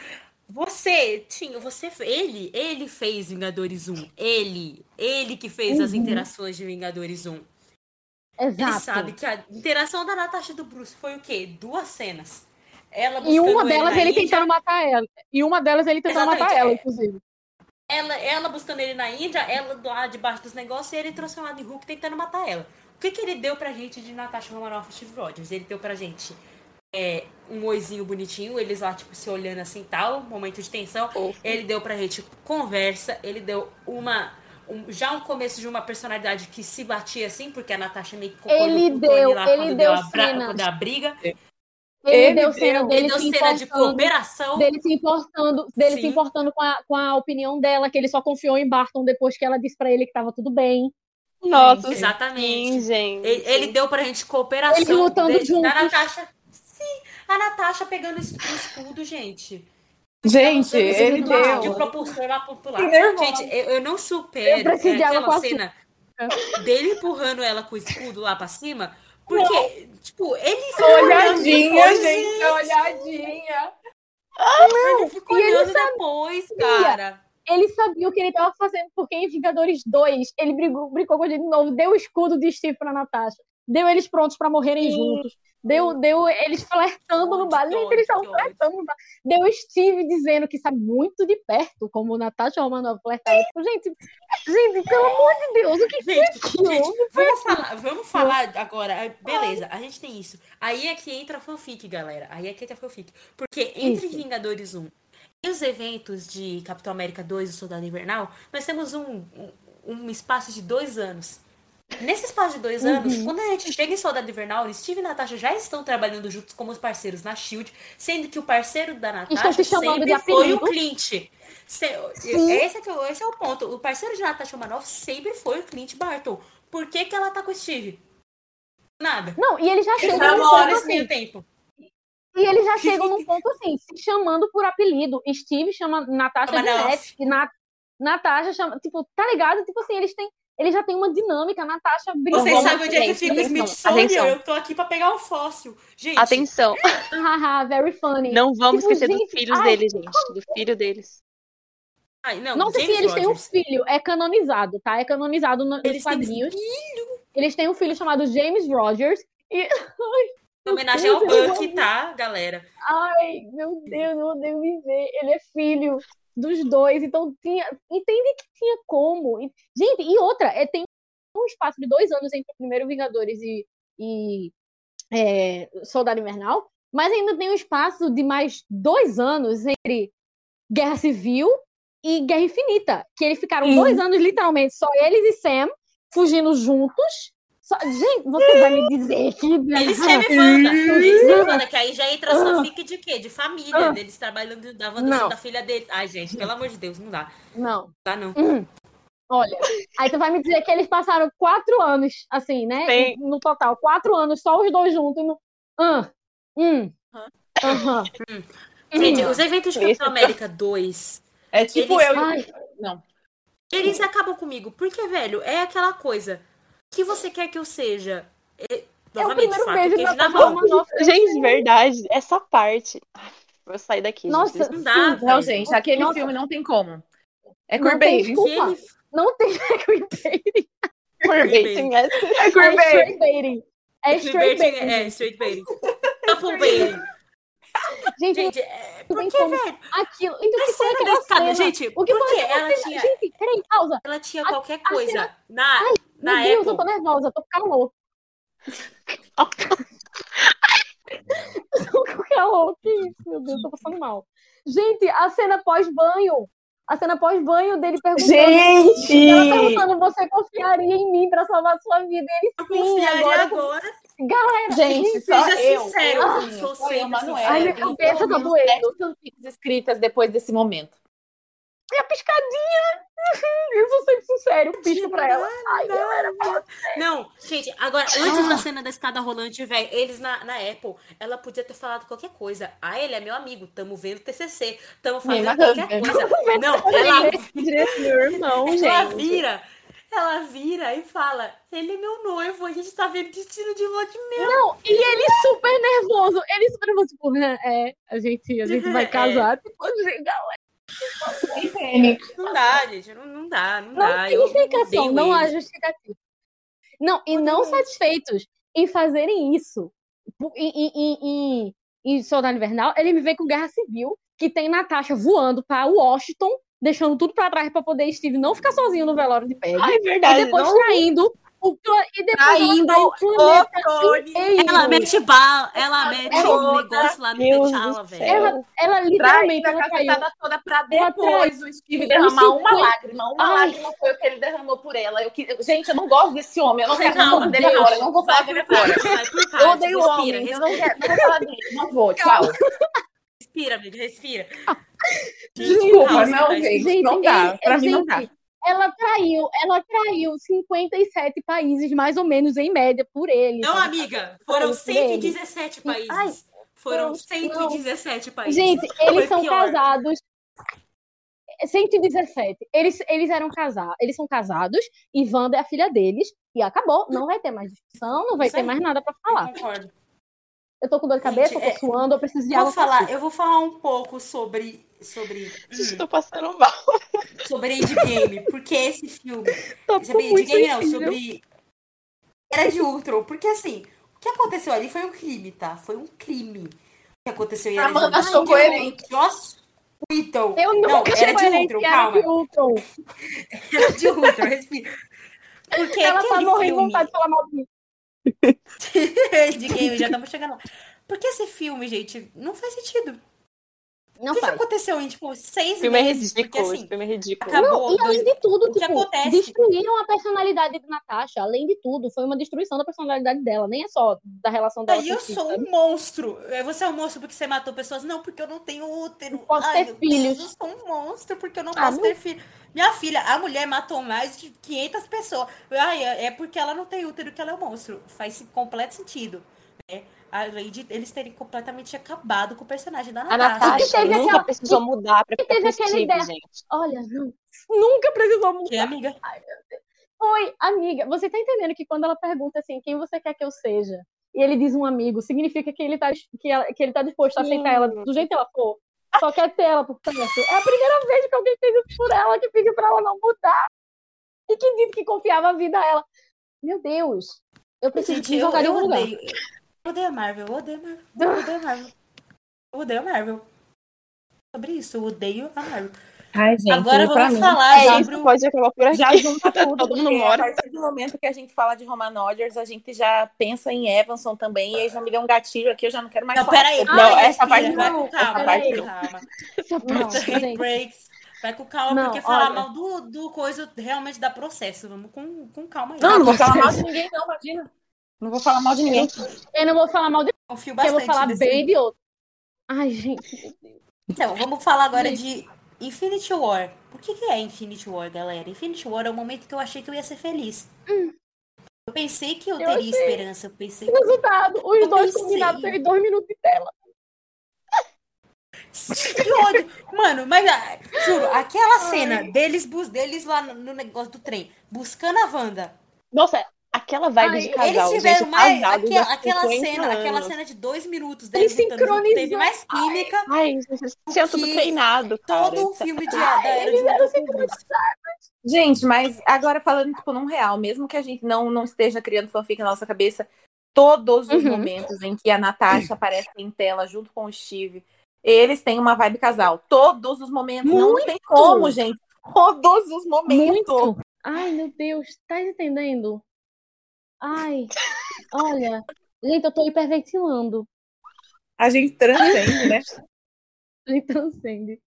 você tinha, você, ele, ele fez Vingadores 1. Ele, ele que fez as Uhum. interações de Vingadores 1. Ele Exato. sabe que a interação da Natasha do Bruce foi o quê? Duas cenas. Ela E uma ele delas ele Índia, tentando matar ela. E uma delas ele tentando Exatamente, matar ela, é. inclusive. ela, ela buscando ele na Índia, ela lá debaixo dos negócios e ele transformado em Hulk tentando matar ela. O que, que ele deu pra gente de Natasha Romanoff e Steve Rogers? Ele deu pra gente é, um oizinho bonitinho, eles lá, tipo, se olhando assim tal, momento de tensão. Ele deu pra gente conversa, ele deu uma. um- já um começo de uma personalidade que se batia assim, porque a Natasha meio que concordou Ele com o deu- lá ele quando deu a, quando a briga. Ele, Ele deu deu- cena Ele dele deu se cena de importando, cooperação. dele se importando, dele se importando com a, com a opinião dela, que ele só confiou em Barton depois que ela disse pra ele que tava tudo bem. Nossa, Exatamente. sim, gente. Ele, ele deu pra gente cooperação. Eles lutando juntos. Da Natasha. A Natasha pegando esse escudo, gente. Gente, ele escudo De deu. propulsor lá popular. Gente, eu, eu não supero Eu aquela cena dele empurrando ela com o escudo lá pra cima. Porque, tipo, ele ficou Olhadinha, olhando gente, depois, olhadinha. Ele ficou E ele olhando depois, cara. Ele sabia o que ele tava fazendo, porque em Vingadores 2 ele brigou, brigou com gente de novo, deu o escudo de Steve pra Natasha, deu eles prontos pra morrerem Sim. juntos, deu, deu eles flertando no bar, eles estavam flertando no bar, deu o Steve dizendo que sabe muito de perto como Natasha Romanoff flertava. Gente, gente, pelo amor de Deus, o que foi Gente, aquilo? gente, vamos falar, vamos falar agora. ah, Beleza, a gente tem isso. Aí é que entra a fanfic, galera. Aí é que entra a fanfic. Porque entre Isso. Vingadores 1 e os eventos de Capitão América 2 e Soldado Invernal, nós temos um, um, um espaço de dois anos. Nesse espaço de dois anos, Uhum. quando a gente chega em Soldado Invernal, Steve e Natasha já estão trabalhando juntos como os parceiros na SHIELD, sendo que o parceiro da Natasha se sempre foi o. Clint. Se- esse, é esse é o ponto. O parceiro de Natasha Romanoff sempre foi o Clint Barton. Por que, que ela tá com o Steve? Nada. Não, e ele já Ele chega namora namora dizendo nesse assim, tempo. E eles já chegam num ponto assim, se chamando por apelido. Steve chama Natasha Chama de e Nat, Natasha chama. Tipo, tá ligado? Tipo assim, eles têm. Eles já têm uma dinâmica, a Natasha brincando. Vocês sabem onde é que fica o Smithsonian? atenção. Eu tô aqui pra pegar um fóssil. Gente, Atenção, very funny. não vamos Tipo, esquecer dos gente, filhos ai, deles, gente. Do filho deles. Ai, não, Não sei se James eles têm um Rogers. filho, é canonizado, tá? É canonizado no- nos Eles têm quadrinhos. Eles têm um filho chamado James Rogers. E. Em homenagem ao Buck, tá, galera? Ai, meu Deus, eu odeio viver. Ele é filho dos dois, então tinha. Entende que tinha como. E- Gente, e outra, é, tem um espaço de dois anos entre o primeiro Vingadores e, e é, Soldado Invernal, mas ainda tem um espaço de mais dois anos entre Guerra Civil e Guerra Infinita. Que eles ficaram Sim. dois anos, literalmente, só eles e Sam fugindo juntos. Só- Gente, você vai me dizer que. Eles teve Wanda. Eles teve Wanda, que aí já entra a fanfic de quê? De família, Ah. deles trabalhando da Wanda da filha dele. Ai, gente, pelo amor de Deus, não dá. Não. Não dá, não. Hum. Olha, aí tu vai me dizer que eles passaram quatro anos, assim, né? Sim. No total, quatro anos, só os dois juntos. No... Ah, hum, aham. Gente, os eventos de Capitão América 2, É tipo Eles- eu. Ai, Não. eles acabam comigo. Porque, velho, é aquela coisa. O que você quer que eu seja? É, é o primeiro faca, beijo queijo na mão. Gente, verdade. Essa parte. Ai, Vou sair daqui. Nossa, gente. Não dá, sim. Não, gente, aquele Nossa. filme não tem como. É Não tem queerbaiting. ele não tem queerbaiting, Queerbaiting, é- É é queerbaiting. straight baiting. É straight Baiting, baiting. É, straight baiting. Couple baiting. Gente, Gente, é, que, como. velho? aquilo. Então, que foi cena aquela da escada, cena? gente, O que por foi que aquela ela cena? tinha, Gente, peraí, pausa. ela tinha A- qualquer a coisa cena- na, na Meu Deus, Apple? eu tô nervosa, tô com calor. tô com calor, que isso, meu Deus, tô passando mal. Gente, a cena pós-banho. A cena pós-banho dele perguntando. Ela Gente! perguntando, você confiaria em mim pra salvar a sua vida? E ele, Eu sim, confiaria agora. agora. Galera, Gente, só seja eu. sincero, eu, eu sou sou eu, sempre Manuela. Ai, minha cabeça tá doendo. fanfics escritas depois desse momento. e a piscadinha. Eu vou ser sincero, eu pisco pra ela. Ai, galera, Não, gente, agora, antes da cena da escada rolante, velho, eles na, na Apple, ela podia ter falado qualquer coisa. Ah, ele é meu amigo, tamo vendo TCC, tamo fazendo Minha qualquer coisa. Não, ela, Meu irmão, ela gente. vira, ela vira e fala, ele é meu noivo, a gente tá vendo destino de lua de mel. Não, e ele super nervoso. Ele super nervoso, tipo, né, é, a gente, a gente vai É. casar. Tipo, galera, Não dá, gente, não, não dá, não, não dá. tem explicação, não há justificativa. Não, e não satisfeitos em fazerem isso em, em, em, em Soldado Invernal, ele me vem com Guerra Civil, que tem Natasha voando pra Washington, deixando tudo pra trás pra poder Steve não ficar sozinho no velório de Peggy. Ai, e verdade. depois não- traindo o e depois ela Traindo trai o planeta inteiro. Ela mete bala, ela mete Ela- um negócio lá no Deus T'Challa, velho. Ela, ela literalmente Traindo a ela cacetada toda pra Ela depois o Steve derramar uma foi- lágrima. Uma Ai. lágrima foi o que ele derramou por ela. Eu, que- Gente, eu não gosto desse homem. Eu não quero falar dele agora. Eu não vou falar dele agora. Eu odeio homens. Eu não quero, falar dele. Não vou. Tchau. Respira, amiga, respira. Desculpa, calma, não, vai. gente. Não dá. ele- Pra mim não gente, dá. Ela traiu, ela traiu 57 países, mais ou menos, em média, por ele. Não, sabe? amiga, foram Por ele. 117 países. Ai, foram não, 117 países. Gente, Foi eles são pior. casados. 117. Eles, eles eram casados. Eles são casados e Wanda é a filha deles. E acabou. Não vai ter mais discussão, não vai Isso ter aí. mais nada pra Eu falar. concordo. Eu tô com dor de cabeça, Gente, eu tô suando, eu preciso de Vou água. falar, eu vou falar um pouco sobre sobre hum, Estou passando mal. sobre Endgame, porque esse filme, Tô sobre com muito Endgame não, sobre Era de Ultron, porque assim, o que aconteceu ali foi um crime, tá? Foi um crime. O que aconteceu em Amanda Ultron. achou coerente. Joss Whedon. Eu Não, nunca era de Ultron, calma. de Ultron. Era de Ultron, respira. Porque Ela tá morrendo de vontade de falar mal de mim. de game, já estamos chegando lá. Porque esse filme, gente, não faz sentido. Não o que, aconteceu em, tipo, seis filme é meses? Porque, ridículo. assim, Esse filme é ridículo. acabou. Não, e além de tudo, o que tipo, acontece? destruíram a personalidade de Natasha. Além de tudo, foi uma destruição da personalidade dela. Nem é só da relação dela Aí eu sou sabe? um monstro. É, Você é um monstro porque você matou pessoas? Não, porque eu não tenho útero. Não posso Ai, ter filhos. Deus, eu sou um monstro porque eu não Ah, posso meu- ter filho. Minha filha, a mulher matou mais de 500 pessoas. Ai, é é porque ela não tem útero que ela é um monstro. Faz completo sentido. né? Além de eles terem completamente acabado com o personagem da A Natasha. Natasha teve nunca aquela- precisou mudar pra e ficar teve aquela ideia- gente. Olha, não, nunca precisou mudar. Que é amiga. Oi, amiga, você tá entendendo que quando ela pergunta assim, quem você quer que eu seja? E ele diz um amigo, significa que ele tá, que ela- que ele tá disposto a aceitar Sim. ela do jeito que ela for. Só quer ter ela por perto. É a primeira vez que alguém fez isso por ela, que pediu pra ela não mudar. E que disse que confiava a vida a ela. Meu Deus. Eu preciso Gente, me eu, jogar em eu algum lugar. odeio. Eu odeio a Marvel, eu odeio a Marvel. Eu odeio a Marvel. Eu odeio a Marvel. Sobre isso, eu odeio a Marvel. Ai, gente, Agora vamos mim, falar É sobre isso, o. pode acabar por aqui. Já junta tudo, Todo mundo porque mora. a partir do momento que a gente fala de Roman Rodgers, a gente já pensa em Evanson também, e aí já me deu um gatilho aqui, eu já não quero mais Não, falar. peraí. Não, peraí, essa parte vai não, com calma, essa vai parte com não. calma. Não, Take gente. breaks. Vai com calma, Não, porque falar olha. mal do, do coisa realmente dá processo. Vamos com, com calma aí. Não, não vou falar mal de ninguém, não, imagina. Não vou falar mal de ninguém. Eu não vou falar mal de Confio porque eu bastante vou falar bem de outro. Ai, gente. Então, vamos falar agora de Infinity War. O que, que é Infinity War, galera? Infinity War é o momento que eu achei que eu ia ser feliz. Eu pensei que eu Eu teria achei. esperança. Eu pensei Resultado. Os Eu dois pensei. combinados terem dois minutos de tela. Que ódio! Mano, mas ah, juro, aquela cena deles, bus- deles lá no, no negócio do trem, buscando a Wanda. Nossa, aquela vibe Ai, de Eles casal, tiveram gente, mais. Aquela, há aquela 50 cena, aquela cena de dois minutos Eles deles lutando junto, teve sincronizam. mais química. Ai, gente, tudo treinado, cara. Todo o filme de, da era de eles eram Ultron com Bruce. Gente, mas agora falando tipo num real, mesmo que a gente não, não esteja criando fanfic na nossa cabeça, todos os Uhum. momentos em que a Natasha aparece em tela junto com o Steve, eles têm uma vibe casal. Todos os momentos, não tem como, gente. Todos os momentos. Muito. Ai, meu Deus. Tá entendendo? Ai, olha. Gente, eu tô hiperventilando. A gente transcende, né? A gente transcende.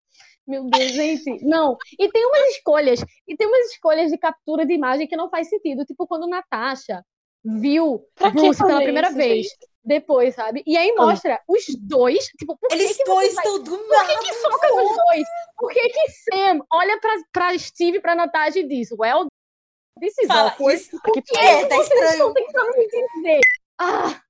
Meu Deus, gente. Não. E tem umas escolhas. E tem umas escolhas de captura de imagem que não faz sentido. Tipo, quando Natasha viu Pra Bruce pela primeira isso, vez. gente? Depois, sabe? E aí mostra os dois. Tipo, por Eles que, dois estão do Por que, que foca nos dois? Por que, que Sam olha pra, pra Steve e pra Natasha e diz, well, this is Fala, isso O que é, é tá estranho. estão tentando me dizer? Ah,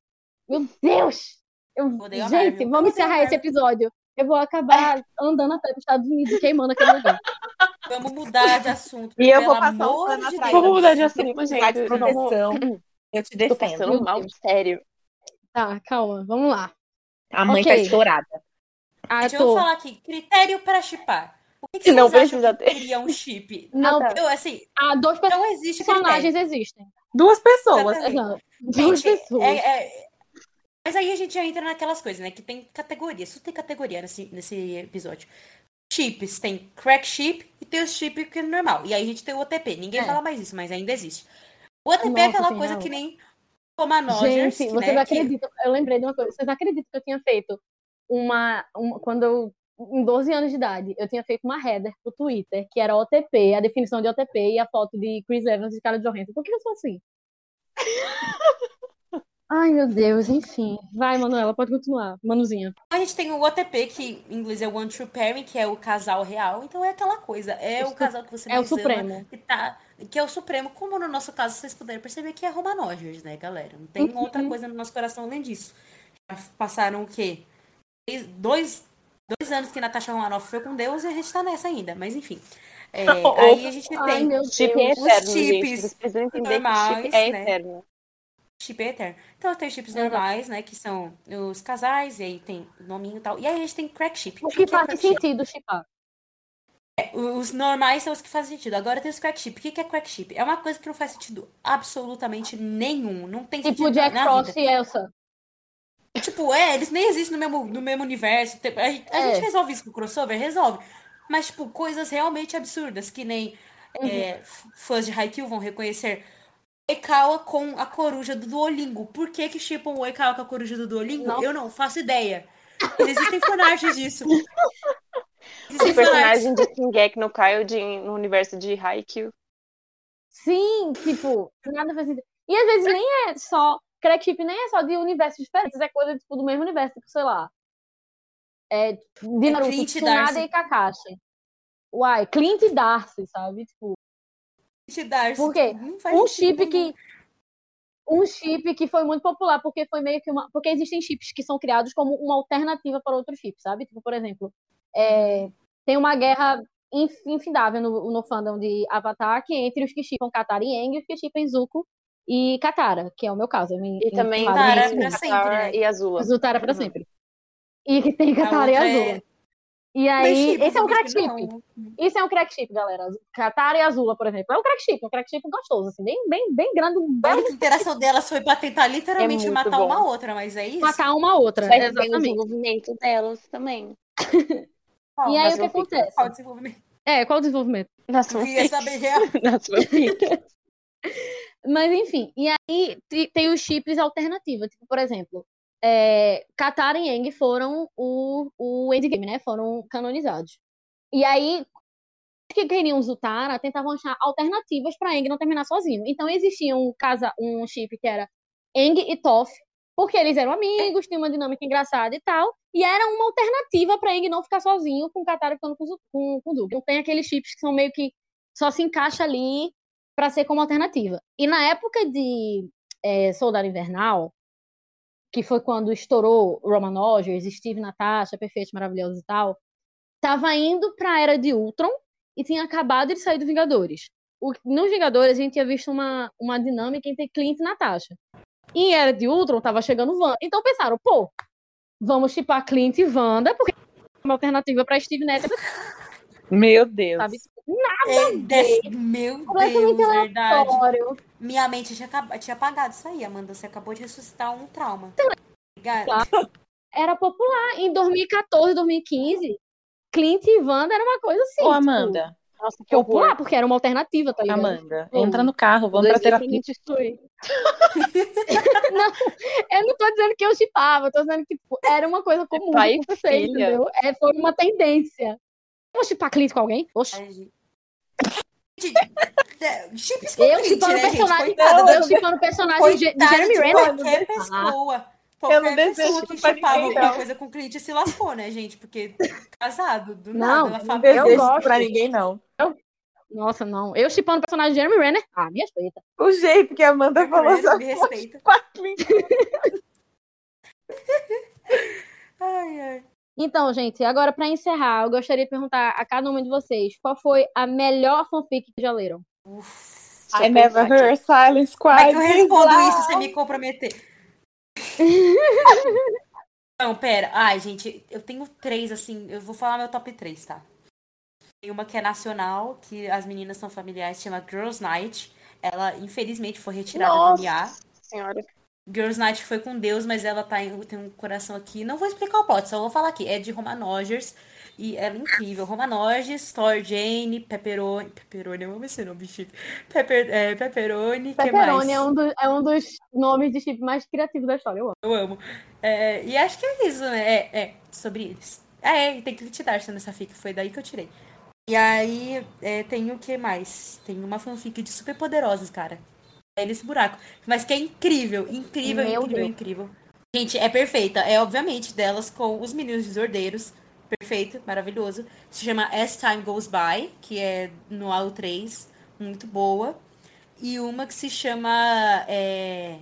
meu Deus! Eu- Odeio gente, vamos odeio encerrar esse episódio. Eu vou acabar andando até os Estados Unidos e queimando aquele lugar. Vamos mudar de assunto. E eu vou passar um pano de atrás. Vamos mudar de assunto, precisar de gente. proteção, eu te Tô defendo. passando mal, sério. Tá, calma, vamos lá. A mãe Ok. tá estourada. Ah, Deixa eu tô. falar aqui. Critério para chipar. O que, que Não vocês acham precisa que ter. seria um chip? Não, Ah, tá. Eu, assim, ah, dois não existe personagens critério. existem. Duas pessoas. Exatamente. Não, duas Gente, pessoas. é- é- Mas aí a gente já entra naquelas coisas, né? Que tem categorias. Tudo tem categoria nesse, nesse episódio. Chips, tem crack chip e tem o chip que é normal. E aí a gente tem o OTP. Ninguém É. fala mais isso, mas ainda existe. O OTP é Nossa, aquela tem coisa que nem Thomas Rogers, Gente, que, vocês né, que- acreditam? Eu lembrei de uma coisa. Vocês acreditam que eu tinha feito uma, uma- Quando eu. Em 12 anos de idade, eu tinha feito uma header pro Twitter, que era OTP, a definição de OTP e a foto de Chris Evans e Scarlett Johansson. Por que eu sou assim? Ai, meu Deus, enfim. Vai, Manuela, pode continuar. Manuzinha. A gente tem o OTP, que em inglês é o One True Pairing, que é o casal real. Então é aquela coisa. É o casal que você É o mais ama, Supremo. Que, tá, que é o Supremo. Como no nosso caso, vocês puderem perceber que é Roman Rogers, né, galera? Não tem Uhum. outra coisa no nosso coração além disso. Já passaram o quê? Dois, dois anos que Natasha Romanoff foi com Deus e a gente tá nessa ainda. Mas enfim. É, aí a gente Ai, tem meu Chip é Os eterno, gente. chips que normais, chip é né? eterno. chip eterno. Então tem os chips Uhum. normais, né? Que são os casais, e aí tem o nominho e tal. E aí a gente tem crack chip. O que que é faz chip? sentido, chipar. Os normais são os que fazem sentido. Agora tem os crack chip. O que que é crack chip? É uma coisa que não faz sentido absolutamente nenhum. Não tem Tipo sentido Jack na Frost vida. e Elsa. Tipo, é, eles nem existem no mesmo, no mesmo universo. A, gente- a É. gente resolve isso com o crossover? Resolve. Mas, tipo, coisas realmente absurdas, que nem é, f- fãs de Haikyuu vão reconhecer. Oikawa com a coruja do Duolingo. Por que que chipam o Oikawa com a coruja do Duolingo? Não. Eu não faço ideia. Mas existem fanarts disso. O Existem fanarts. personagem de Shingeki no Kyojin no universo de Haikyuu. Sim, tipo, nada faz sentido. E às vezes nem é só. Crack chip nem é só de universos diferentes, é coisa tipo, do mesmo universo, tipo, sei lá. É, de Naruto, Clint e Tsunade Darcy. e Kakashi. Uai, Clint e Darcy, sabe? Tipo, Te dar, Por quê? Um chip que. um chip que foi muito popular, porque foi meio que uma. Porque existem chips que são criados como uma alternativa para outro chip, sabe? Tipo, por exemplo, é, tem uma guerra inf- infindável no, no fandom de Avatar que é entre os que chipam Katara e Aang e os que chipam Zuko e Katara, que é o meu caso. Eu me E também Katara nisso pra mesmo. sempre, né? e Azula. Zutara pra Uhum. sempre. E que tem Katara e Azula. é- E aí, Mas, tipo, esse é um crack chip. Isso é um crack chip, galera. Katara e Azula, por exemplo. É um crack chip, um crack chip gostoso, assim, bem, bem, bem grande, um A interação delas foi pra tentar literalmente muito matar bom. uma outra, mas é isso. matar uma outra. Vai ver o Exatamente. desenvolvimento delas também. Qual? E aí, Mas o que acontece? Qual desenvolvimento? É, qual o desenvolvimento? Nas Queria fanfics. saber real. Nas fanfics. Mas, enfim, e aí te- tem os chips alternativos. Tipo, por exemplo, é, Katara e Aang foram o, o endgame, né? Foram canonizados. E aí, que queriam Zutara tentavam achar alternativas para Aang não terminar sozinho. Então, existia um, casa, um chip que era Aang e Toph, porque eles eram amigos, tinha uma dinâmica engraçada e tal. E era uma alternativa para Aang não ficar sozinho com Katara ficando com, com, com Zuko. Então, tem aqueles chips que são meio que só se encaixa ali para ser como alternativa. E na época de é, Soldado Invernal, que foi quando estourou Roman Rogers, Steve Natasha, Perfeito, Maravilhoso e tal, tava indo pra Era de Ultron e tinha acabado de sair do Vingadores. O- nos Vingadores, a gente tinha visto uma, uma dinâmica entre Clint e Natasha. E em Era de Ultron tava chegando Wanda. Então pensaram, pô, vamos chipar Clint e Wanda, porque é uma alternativa pra Steve Natasha, Meu Deus. sabe? É, desse- Meu Deus, verdade. Minha mente tinha, acab- tinha apagado isso aí, Amanda. Você acabou de ressuscitar um trauma. Claro. Era popular. Em 2014, 2015, Clint e Wanda era uma coisa assim. Ô, tipo, Amanda, Nossa, que popular, horror. porque era uma alternativa, tá ligado? Amanda, Oi. entra no carro, vamos Dois pra terapia. não, eu não tô dizendo que eu chipava, eu tô dizendo que tipo, era uma coisa comum pai e acontecer, filha. entendeu? É, foi uma tendência. Vou chipar Clint com alguém? Oxe. É, com Eu chipando né, gente? personagem, Coitada eu chipando personagem de, de Jeremy de Renner. qualquer Ah, pessoa. Eu Qualquer não desejo pessoa que chipava alguma não. coisa com Clint se lascou, né, gente? Porque casado, do Não, nada, a eu. Eu gosto. pra ninguém, não. Nossa, não. Eu chipando personagem de Jeremy Renner. Ah, me respeita. O jeito que a Amanda falou Primeiro, só me respeita. Ai, ai. Então, gente, agora pra encerrar, eu gostaria de perguntar a cada uma de vocês qual foi a melhor fanfic que já leram? Uf. Deixa I eu never heard silence Como é que eu respondo isso sem me comprometer? Não, pera. Ai, gente, eu tenho três, assim. Eu vou falar meu top três, tá? Tem uma que é nacional, que as meninas são familiares, chama Girls Night. Ela, infelizmente, foi retirada do MIA. Nossa senhora. Girls Night foi com Deus, mas ela tá em, tem um coração aqui. Não vou explicar o plot, só vou falar aqui. É de Romanogers. E ela é incrível. Romanogers, Thor Jane, Pepperoni. Pepperoni, eu amo esse nome, Chico. Pepper, é, Pepperoni? Pepperoni é um, do- é um dos nomes de chip mais criativos da história, eu amo. Eu amo. É, e acho que é isso, né? É, é sobre eles. É, tem que te dar nessa fic, foi daí que eu tirei. E aí, é, tem o que mais? Tem uma fanfic de super poderosos, cara. É nesse buraco. Mas que é incrível, incrível, Meu incrível, Deus. incrível. Gente, é perfeita. É, obviamente, delas com os meninos desordeiros. Perfeito, maravilhoso. Se chama As Time Goes By, que é no AU 3. Muito boa. E uma que se chama é,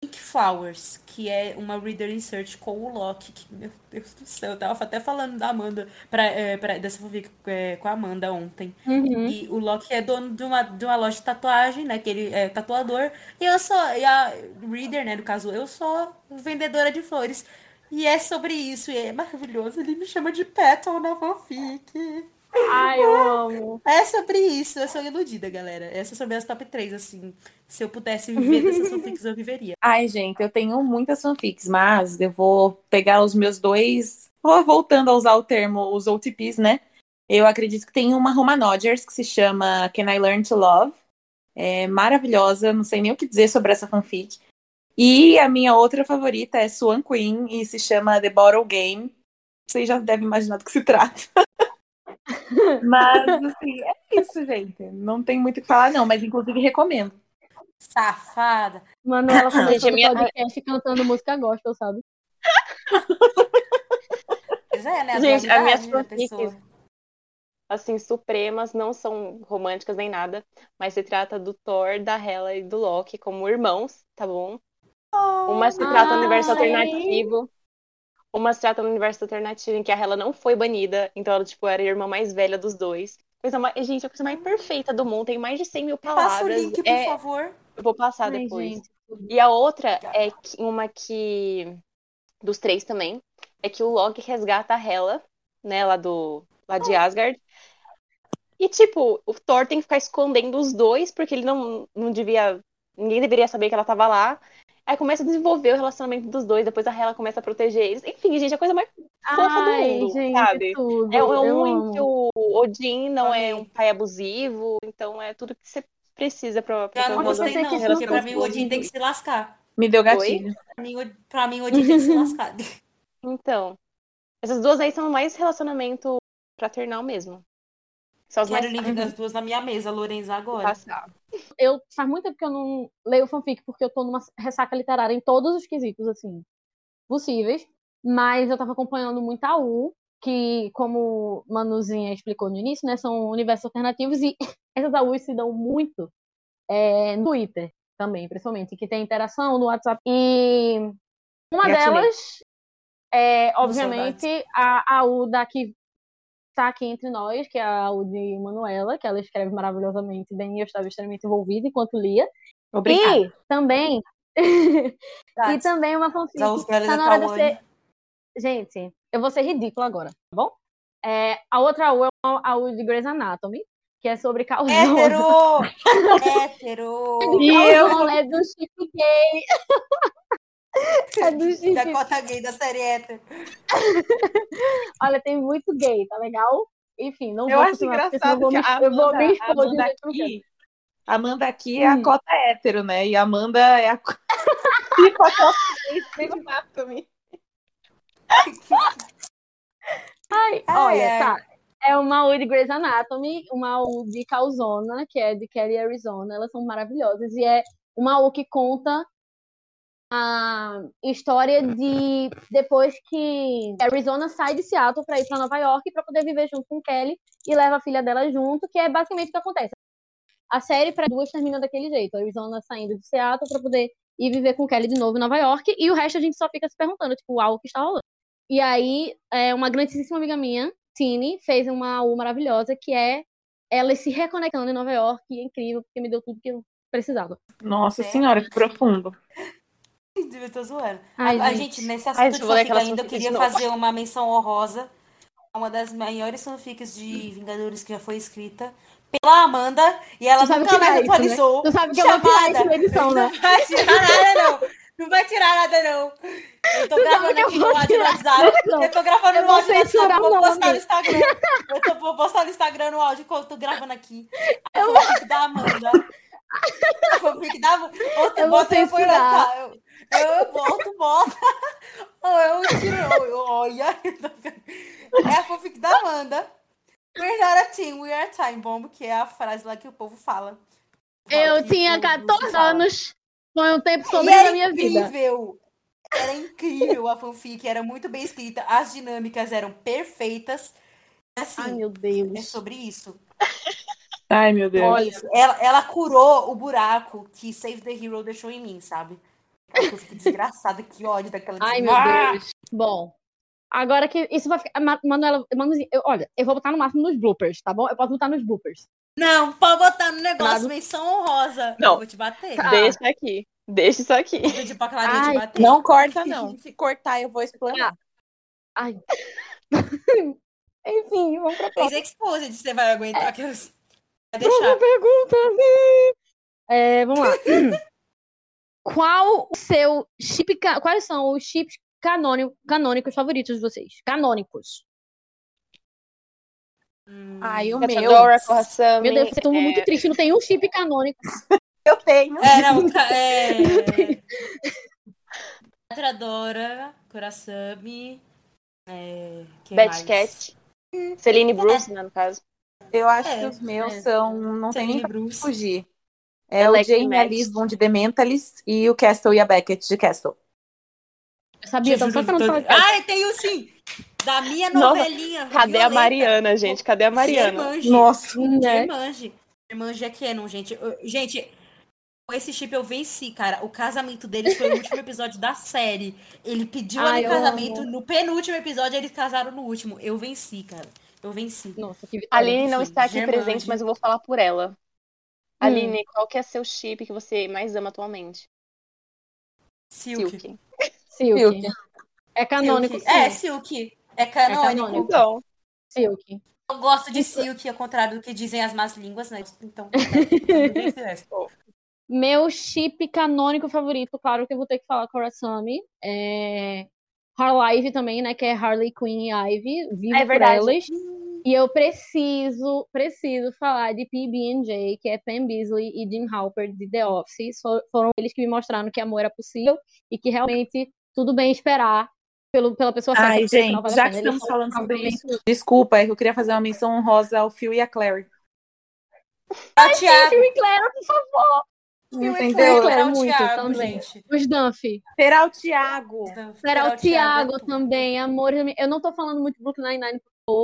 Pink Flowers, que é uma Reader Insert com o Loki. Que, meu Deus do céu, eu tava até falando da Amanda, pra, é, pra- dessa fanfic é, com a Amanda ontem. Uhum. E o Loki é dono de uma, de uma loja de tatuagem, né? Que ele é tatuador. E eu sou, e a Reader, né? No caso, eu sou vendedora de flores. E é sobre isso, e é maravilhoso. Ele me chama de Petal na fanfic. Ai, eu amo. É sobre isso, eu sou iludida, galera. Essas são minhas top 3, assim. Se eu pudesse viver dessas fanfics, eu viveria. Ai, gente, eu tenho muitas fanfics, mas eu vou pegar os meus dois. Voltando a usar o termo, os OTPs, né? Eu acredito que tem uma Romanogers que se chama Can I Learn to Love? É maravilhosa, não sei nem o que dizer sobre essa fanfic. E a minha outra favorita é Swan Queen e se chama The Bottle Game. Vocês já devem imaginar do que se trata. Mas, assim, é isso, gente. Não tem muito o que falar, não, mas inclusive recomendo. Safada. Manuela começou Gente, a o minha- podcast cantando música gospel, sabe? Pois é, né? Gente, a minha dualidade da fanfic- pessoa. assim, supremas, não são românticas nem nada, mas se trata do Thor, da Hela e do Loki como irmãos, tá bom? Uma se trata no universo ai. alternativo. Uma se trata no universo alternativo em que a Hela não foi banida, então ela, tipo, era a irmã mais velha dos dois. Coisa mais... Gente, a coisa mais perfeita do mundo, tem mais de 100 mil Passa o palavras. link, por É, favor. eu vou passar Ai, depois. gente. E a outra é que- uma que. Dos três também. É que o Loki resgata a Hela, né, lá do. lá de Asgard. E, tipo, o Thor tem que ficar escondendo os dois, porque ele não, não devia. Ninguém deveria saber que ela tava lá. Aí começa a desenvolver o relacionamento dos dois, depois a Hela começa a proteger eles. Enfim, gente, é a coisa mais fofa do mundo, gente, sabe? tudo. É, é eu um que o Odin não é Amei. um pai abusivo, então é tudo que você precisa pra, pra ter não gostei, não, que porque pra mim o Odin tem que se lascar. Me deu gatilho. Pra mim, o- pra mim o Odin tem que se lascar. Então, essas duas aí são mais relacionamento fraternal mesmo. São as Quero mais o link das duas na minha mesa, Lorenza, agora. passar. Eu faz muito tempo que eu não leio fanfic, porque eu tô numa ressaca literária em todos os quesitos, assim, possíveis. Mas eu tava acompanhando muito a U, que, como Manuzinha explicou no início, né, são universos alternativos, e essas AUs se dão muito é, no Twitter também, principalmente, que tem interação no WhatsApp. E uma delas é, obviamente, a AU da que está aqui entre nós, que é a de Manuela, que ela escreve maravilhosamente bem e eu estava extremamente envolvida enquanto lia. Obrigada. E também. e também uma fanfic. Tá na hora de ser. Gente, eu vou ser ridícula agora, tá bom? É, a outra AU é uma AU de Grey's Anatomy, que é sobre causona. Hétero! Hétero! E eu- é do chip gay. é do chip. Da cota gay da série hétero. Olha, tem muito gay, tá legal? Enfim, não Eu vou acho engraçado eu vou que a eu vou me Amanda, expor Amanda aqui, Amanda aqui é a Hum. cota hétero, né? E a Amanda é a co- a cota Anatomy. Ai, Ai, olha, ai. tá. É uma U de Grey's Anatomy, uma U de Calzona, que é de Kelly Arizona. Elas são maravilhosas. E é uma U que conta a história de depois que Arizona sai de Seattle para ir para Nova York para poder viver junto com Kelly e leva a filha dela junto, que é basicamente o que acontece. A série para duas termina daquele jeito, a Arizona saindo de Seattle para poder ir viver com Kelly de novo em Nova York e o resto a gente só fica se perguntando, tipo, uau, o que está rolando? E aí, é, uma grandíssima amiga minha, Tini, fez uma U maravilhosa que é ela se reconectando em Nova York, e é incrível, porque me deu tudo que eu precisava. Nossa É. senhora, que profundo. Eu tô zoando. Ai, a, a gente. gente, nesse Ai, assunto deixa de vou fanfic ainda, eu queria fazer uma menção honrosa a uma das maiores fanfics de Vingadores que já foi escrita pela Amanda e ela Tu sabe nunca que mais é isso, né? atualizou. Tu sabe que eu vou tirar na edição, né? Não vai tirar nada, não. Não vai tirar nada, não. Eu tô Tu gravando aqui vou no áudio do. WhatsApp. Não. Eu tô gravando Eu no vou áudio do WhatsApp. Vou postar no Instagram. Eu tô, vou postar no Instagram no áudio enquanto eu tô gravando aqui. A Eu fanfic da Amanda. A fanfic da Amanda. Outro Eu vou bota vou censurar. lançar. Eu, eu, eu boto, bota. Ou eu tiro. eu- eu- Olha. É a fanfic da Amanda. We're not a team, we are a time bomb, que é a frase lá que o povo fala. Eu Que tinha o povo 14 fala. anos, foi um tempo sobre na minha vida. incrível. Era incrível a fanfic, era muito bem escrita, as dinâmicas eram perfeitas. Assim, Ai, meu é Deus. sobre isso. Ai, meu Deus. Olha, ela, ela curou o buraco que Save the Hero deixou em mim, sabe? Eu fiquei desgraçada, que ódio daquela Ai, meu Ah! Deus. Bom, agora que isso vai ficar. Ma- Manuela, Manuzinha, eu- olha, eu vou botar no máximo nos bloopers, tá bom? Eu posso botar nos bloopers. Não, pode botar no negócio, Nada. menção honrosa. Não. Eu vou te bater. Tá. Deixa aqui. Deixa isso aqui. Eu pedir pra Clarinha te Ai, bater. Não corta, não. Se cortar, eu vou explanar. Ai. Enfim, vamos pra Fez próxima. exposed, você vai aguentar aquelas. Vai deixar. pergunta. É, vamos lá. Qual o seu chip. Quais são os chips canônico, canônicos favoritos de vocês? Canônicos. Hum, Ai, o meu. Catadora, Corraçame. Meu Deus, eu tô é, muito triste, não tem um chip canônico. Eu tenho. É, não, é. Atradora, Kurasami. É. quem Betty mais? Cat. Celine Bruce, né, no caso. Eu acho É, que os meus é. são. Não tem nem Celine pra Bruce. fugir. É Alex o Jamie Max. Lisbon de The Mentalist e o Castle e a Beckett de Castle. Eu sabia, eu tava só Juro, esperando tô- falar. Ai, tenho sim! Da minha Nossa, novelinha. Cadê a. Mariana, gente? Cadê a Mariana? Germange. Nossa. Né? Germange. Germange é canon, gente. Eu- Gente, com esse chip eu venci, cara. O casamento deles foi o último episódio da série. Ele pediu Ai, casamento. amo. No penúltimo episódio, eles casaram no último. Eu venci, cara. Eu venci. Nossa, que A vitória. Aline não está aqui Germange. presente, mas eu vou falar por ela. Aline, qual que é seu chip que você mais ama atualmente? Silk. Silk. Silk. Silk. É canônico, Silk. É, Silk. É canônico. canônico. Então, Silk. Eu gosto de Silk, ao contrário do que dizem as más línguas, né? Então, é, Meu chip canônico favorito, claro que eu vou ter que falar com a Rasami. É Harlive também, né? Que é Harley Quinn e Ivy. Vivo É por verdade. elas. E eu preciso, preciso falar de PB&J, que é Pam Beasley e Jim Halpert de The Office. Foram eles que me mostraram que amor era possível e que realmente tudo bem esperar pelo, pela pessoa certa. Ai, gente, já pena. que Eles estamos falando sobre isso, desculpa, é que eu queria fazer uma menção honrosa ao Phil e a Clary. o Thiago. Phil e Claire, por favor. Entendeu? Claire é o muito Thiago, também. gente. Os Dunphy. Será o Thiago. Era o Thiago é tudo. também, amor. Eu não tô falando muito Brooklyn Nine-Nine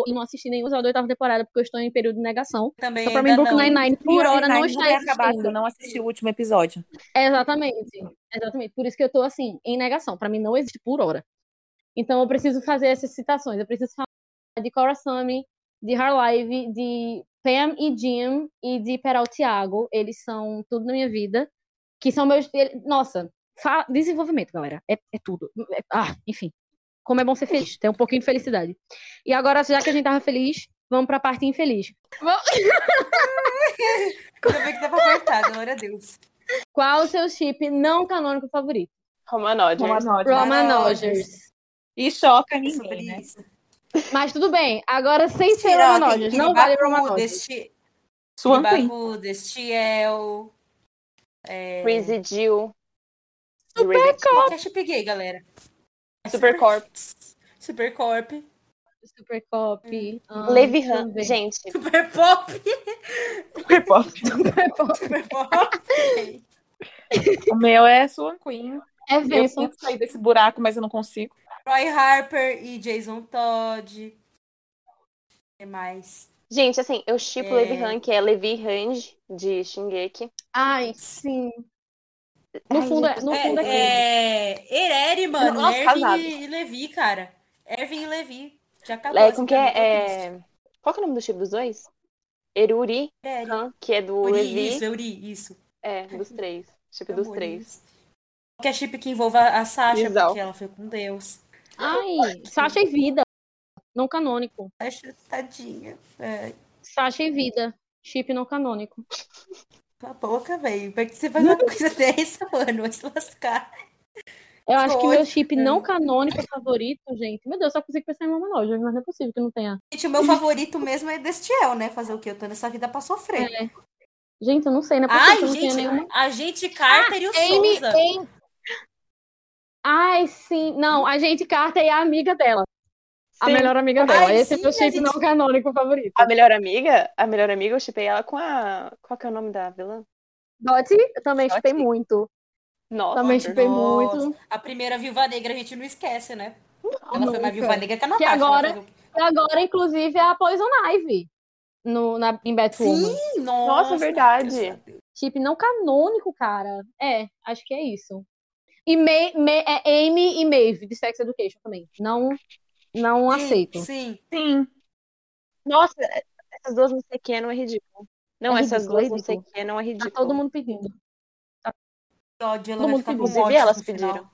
eu não assisti nenhum episódio da oitava temporada porque eu estou em período de negação. Também Então, pra mim, Brooklyn não. Nine-Nine por hora não Nine está vai acabar se eu existindo. não assisti o último episódio. Exatamente. Exatamente. Por isso que eu tô, assim, em negação. Pra mim, não existe por hora. Então, eu preciso fazer essas citações. Eu preciso falar de Cora Sami, de Harlive, de Pam e Jim e de Peral Thiago. Eles são tudo na minha vida. Que são meus... Nossa, desenvolvimento, galera. É, é tudo. É- Ah, enfim. Como é bom ser feliz. Ter um pouquinho de felicidade. E agora, já que a gente tava feliz, vamos pra parte infeliz. Ainda bem que pra cortar, glória a Deus. Qual o seu chip não canônico favorito? Roman Rodgers. Romanode. Roman Rodgers. Rodgers. E choca Sobre ninguém, né? isso. Mas tudo bem. Agora, sem ser Tirar Roman aquele Rodgers. Não vale Baku, Roman Rodgers. Desti- Swan Queen. Baku, Destiel. É... Crazy Jill. Super Qual que é chip gay, galera? Super Corp. Super Corp. Super Cop. ah, Levi Han. Gente, Super Pop. Super Pop. Super Pop. Super Pop. O meu é Swan Queen. É Eu Venson. tento sair desse buraco, mas eu não consigo. Roy Harper e Jason Todd. O que mais? gente, assim, eu chipo É. Levi Han, que é Levi Range, de Shingeki. Ai, sim. No Ai, fundo, é, no fundo é, quem? É, é Erere, mano. Nossa, Ervin casado. e Levi, cara. Ervin e Levi. Já acabou. É, como que é? é... Qual que é o nome do chip dos dois? Eruri. Erere. Han, que é do Uri, Levi. Isso, Euri, isso. É, dos três. Chip Eu dos três. Que é chip que envolva a Sasha, Exal. porque ela foi com Deus. Ai, Sasha e Vida. Não canônico. Sasha, tadinha. É, Sasha e Vida. Chip não canônico. Cala a boca, velho. Como é que você faz uma coisa dessa, mano? Vai se lascar. Eu acho que meu Pode. chip não canônico favorito, gente. Meu Deus, só consigo pensar em Roman Rodgers, mas não é possível que não tenha. Gente, o meu favorito mesmo é Destiel, né? Fazer o quê? Eu tô nessa vida pra sofrer. É. Gente, eu não sei, não é possível Ai, gente, nenhuma. a gente Carter e o Amy, Souza. Amy... Ai, sim. Não, a gente Carter é a amiga dela. A melhor amiga dela. Ai, Esse é sim, meu a chip gente- não canônico favorito. A melhor amiga? A melhor amiga, eu chipei ela com a. Qual que é o nome da vilã? Dottie, eu também chipei muito. Nossa, Também chipei Nossa. muito. A primeira viúva negra a gente não esquece, né? Ela foi uma viúva negra que a Que Natasha. agora- vai fazer o quê? E agora, inclusive, é a Poison Ivy no, na, em Batwoman. Sim, nossa. verdade. graças a Deus. Chip não canônico, cara. É, acho que é isso. E May, May- é Amy e Maeve, de Sex Education também. Não, não Sim, aceito. Sim. Sim. Nossa, essas duas não sei o que não é ridículo. Não, É essas ridículo, é duas não sei o ridículo. que não é Tá ridículo. todo mundo pedindo. Ela Todo mundo com Inclusive, elas final. pediram.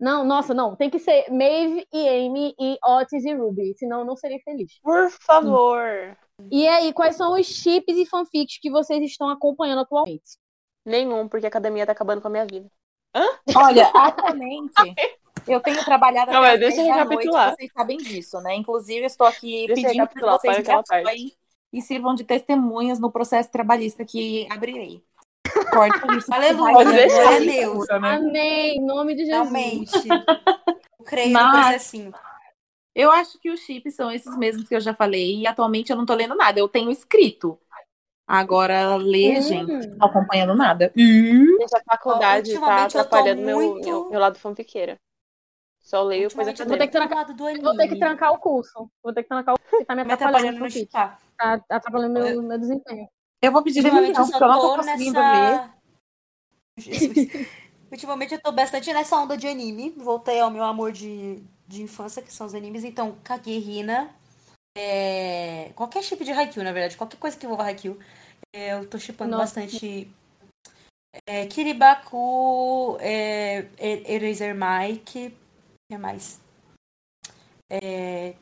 Não, nossa, não. Tem que ser Maeve e Amy e Otis e Ruby. Senão eu não seria feliz. Por favor. E aí, quais são os chips e fanfics que vocês estão acompanhando atualmente? Nenhum, porque a academia tá acabando com a minha vida. Olha, atualmente eu tenho trabalhado Não, até deixa 10 eu da noite, recapitular. vocês sabem disso, né? Inclusive, eu estou aqui Deixa pedindo que recapitular, vocês me apoiem e sirvam de testemunhas no processo trabalhista que abrirei. Corta isso. Aleluia, glória a Deus. né? Amém, em nome de Jesus. Realmente. Eu creio no Mas- processinho. Eu acho que os chips são esses mesmos que eu já falei e atualmente eu não tô lendo nada. Eu tenho escrito. Agora, ler, Hum. gente, não tô acompanhando nada. Hum. Gente, a faculdade tá eu tô atrapalhando meu, muito- meu, meu lado fanfiqueira. Só leio coisa eu Vou tô ter que trancar- do lado do anime. Vou ter que trancar o curso. Vou ter que trancar o curso que tá me Me atrapalhando atrapalhando no chipar. Tá atrapalhando meu, meu desempenho. Eu vou pedir Ultimamente demissão, porque eu não tô conseguindo ler. nessa... Jesus. Ultimamente eu tô bastante nessa onda de anime. Voltei ao meu amor de, de infância, que são os animes. Então, Kagehina. É... Qualquer chip de Haikyuu, na verdade. Qualquer coisa que envolva Haikyuu. É, eu tô chipando bastante. É, Kiribaku, é, Eraser Mike. O que mais? É,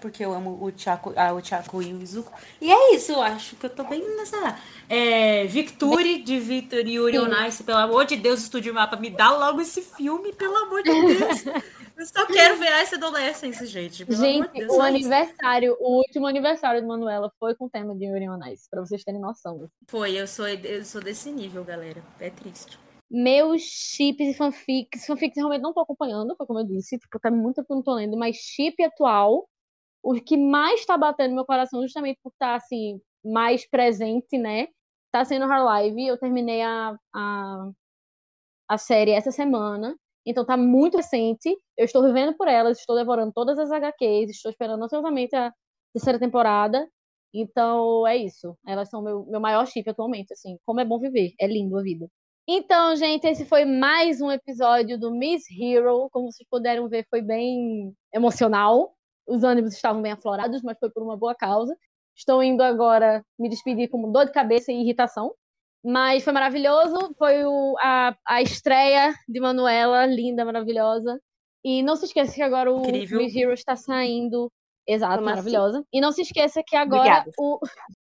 porque eu amo o Chaco, a, o Chaco e o Izuku. E é isso, eu acho que eu tô bem nessa. É, Victory, de Victor e Yuri on Ice, pelo amor de Deus, Estúdio Mapa, me dá logo esse filme, pelo amor de Deus. Eu só quero ver essa adolescência, gente. Pelo amor de Gente, Deus, o isso. aniversário, o último aniversário de Manuela foi com o tema de Yuri on Ice, pra vocês terem noção. Foi, eu sou, eu sou desse nível, galera. É triste. Meus chips e fanfics, fanfics realmente não tô acompanhando, foi como eu disse, tipo, tá muito que eu não tô lendo, mas chip atual, o que mais tá batendo no meu coração, justamente por estar, assim, mais presente, né, tá sendo Her Live, eu terminei a, a, a série essa semana, então tá muito recente, eu estou vivendo por elas, estou devorando todas as HQs, estou esperando ansiosamente a terceira temporada, então é isso, elas são meu, meu maior chip atualmente, assim, como é bom viver, é lindo a vida. Então, gente, esse foi mais um episódio do Miss Hero. Como vocês puderam ver, foi bem emocional. Os ânimos estavam bem aflorados, mas foi por uma boa causa. Estou indo agora me despedir com dor de cabeça e irritação. Mas foi maravilhoso. Foi o- a, a estreia de Manuela, linda, maravilhosa. E não se esqueça que agora o Incrível. Miss Hero está saindo. Exato, Como assim? maravilhosa. E não se esqueça que agora Obrigada. o.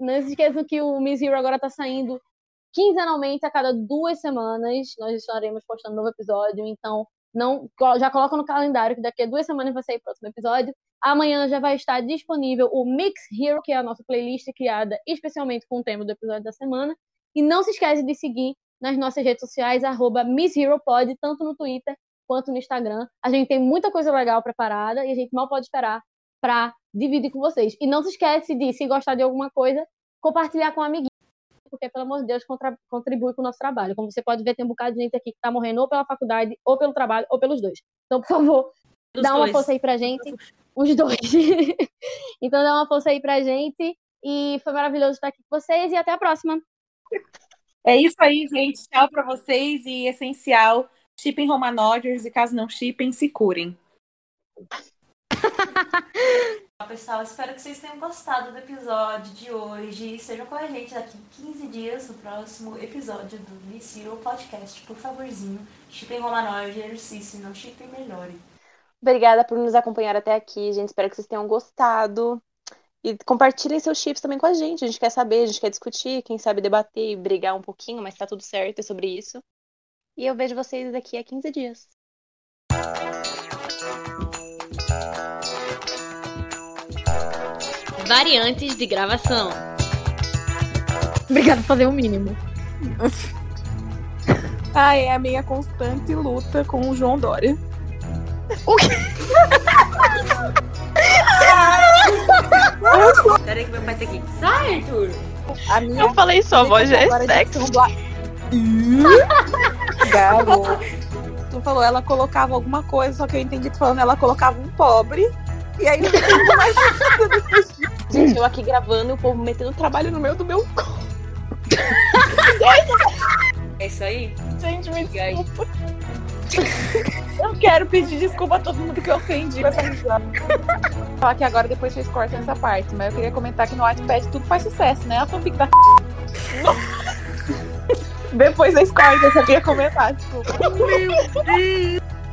Não se esqueçam que o Miss Hero agora está saindo quinzenalmente, a cada duas semanas, nós estaremos postando um novo episódio. Então, não já coloca no calendário que daqui a duas semanas vai sair o próximo episódio. Amanhã já vai estar disponível o Mix Hero, que é a nossa playlist criada especialmente com o tema do episódio da semana. E não se esquece de seguir nas nossas redes sociais, arroba Miss Hero Pod, tanto no Twitter quanto no Instagram. A gente tem muita coisa legal preparada e a gente mal pode esperar para dividir com vocês. E não se esquece de, se gostar de alguma coisa, compartilhar com um amiguinho porque, pelo amor de Deus, contra- contribui com o nosso trabalho. Como você pode ver, tem um bocado de gente aqui que tá morrendo ou pela faculdade, ou pelo trabalho, ou pelos dois. Então, por favor, Dos dá uma dois. força aí pra gente. Os dois. então, dá uma força aí pra gente. E foi maravilhoso estar aqui com vocês. E até a próxima. É isso aí, gente. Tchau pra vocês e essencial. Shipping Roman Rodgers e caso não shippem, se curem. Pessoal, espero que vocês tenham gostado do episódio de hoje. Estejam com a gente daqui 15 dias no próximo episódio do Hero Podcast. Por favorzinho, chipem Romanogers e se não chipem, melhore. Obrigada por nos acompanhar até aqui, gente. Espero que vocês tenham gostado. E compartilhem seus chips também com a gente. A gente quer saber, a gente quer discutir, quem sabe debater e brigar um pouquinho, mas tá tudo certo, é sobre isso. E eu vejo vocês daqui a 15 dias. Variantes de gravação. Obrigada por fazer o mínimo. Ah, é a minha constante luta com o João Dória. Peraí que meu pai tá aqui. Sai, Arthur! A minha Eu falei sua voz já é sexy. Garoto. Tu falou, ela colocava alguma coisa, só que eu entendi tu falando, ela colocava um pobre. E aí não mais Gente, eu aqui gravando e o povo metendo trabalho no meio do meu. É isso aí? gente, me desculpa. Eu quero pedir desculpa a todo mundo que eu ofendi com essa risada. Falar que agora depois vocês cortam essa parte, mas eu queria comentar que no Wattpad tudo faz sucesso, né? A fanfic da Depois vocês cortam, eu só queria comentar, desculpa.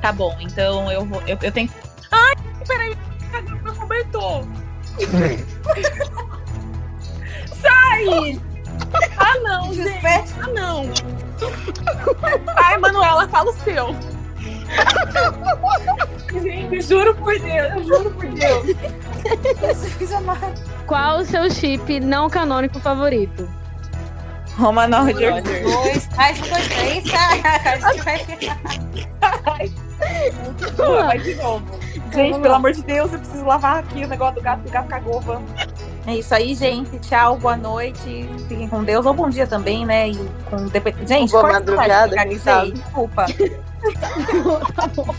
Tá bom, então eu vou. Eu, eu tenho. Ai, peraí, meu cobertor? Sai! Ah não, gente! Ah não! Ai, Manuela, fala o seu! Gente, juro por Deus, eu juro por Deus. Qual o seu chip não canônico favorito? Roman Rodgers. Dois, mais um, dois, três. Vai de novo. Gente, pelo amor de Deus, eu preciso lavar aqui o negócio do gato, o gato cagou, vamos. É isso aí, gente. Tchau, boa noite. Fiquem com Deus. Ou bom dia também, né? E com... Gente, Boa madrugada? Desculpa. Tá bom.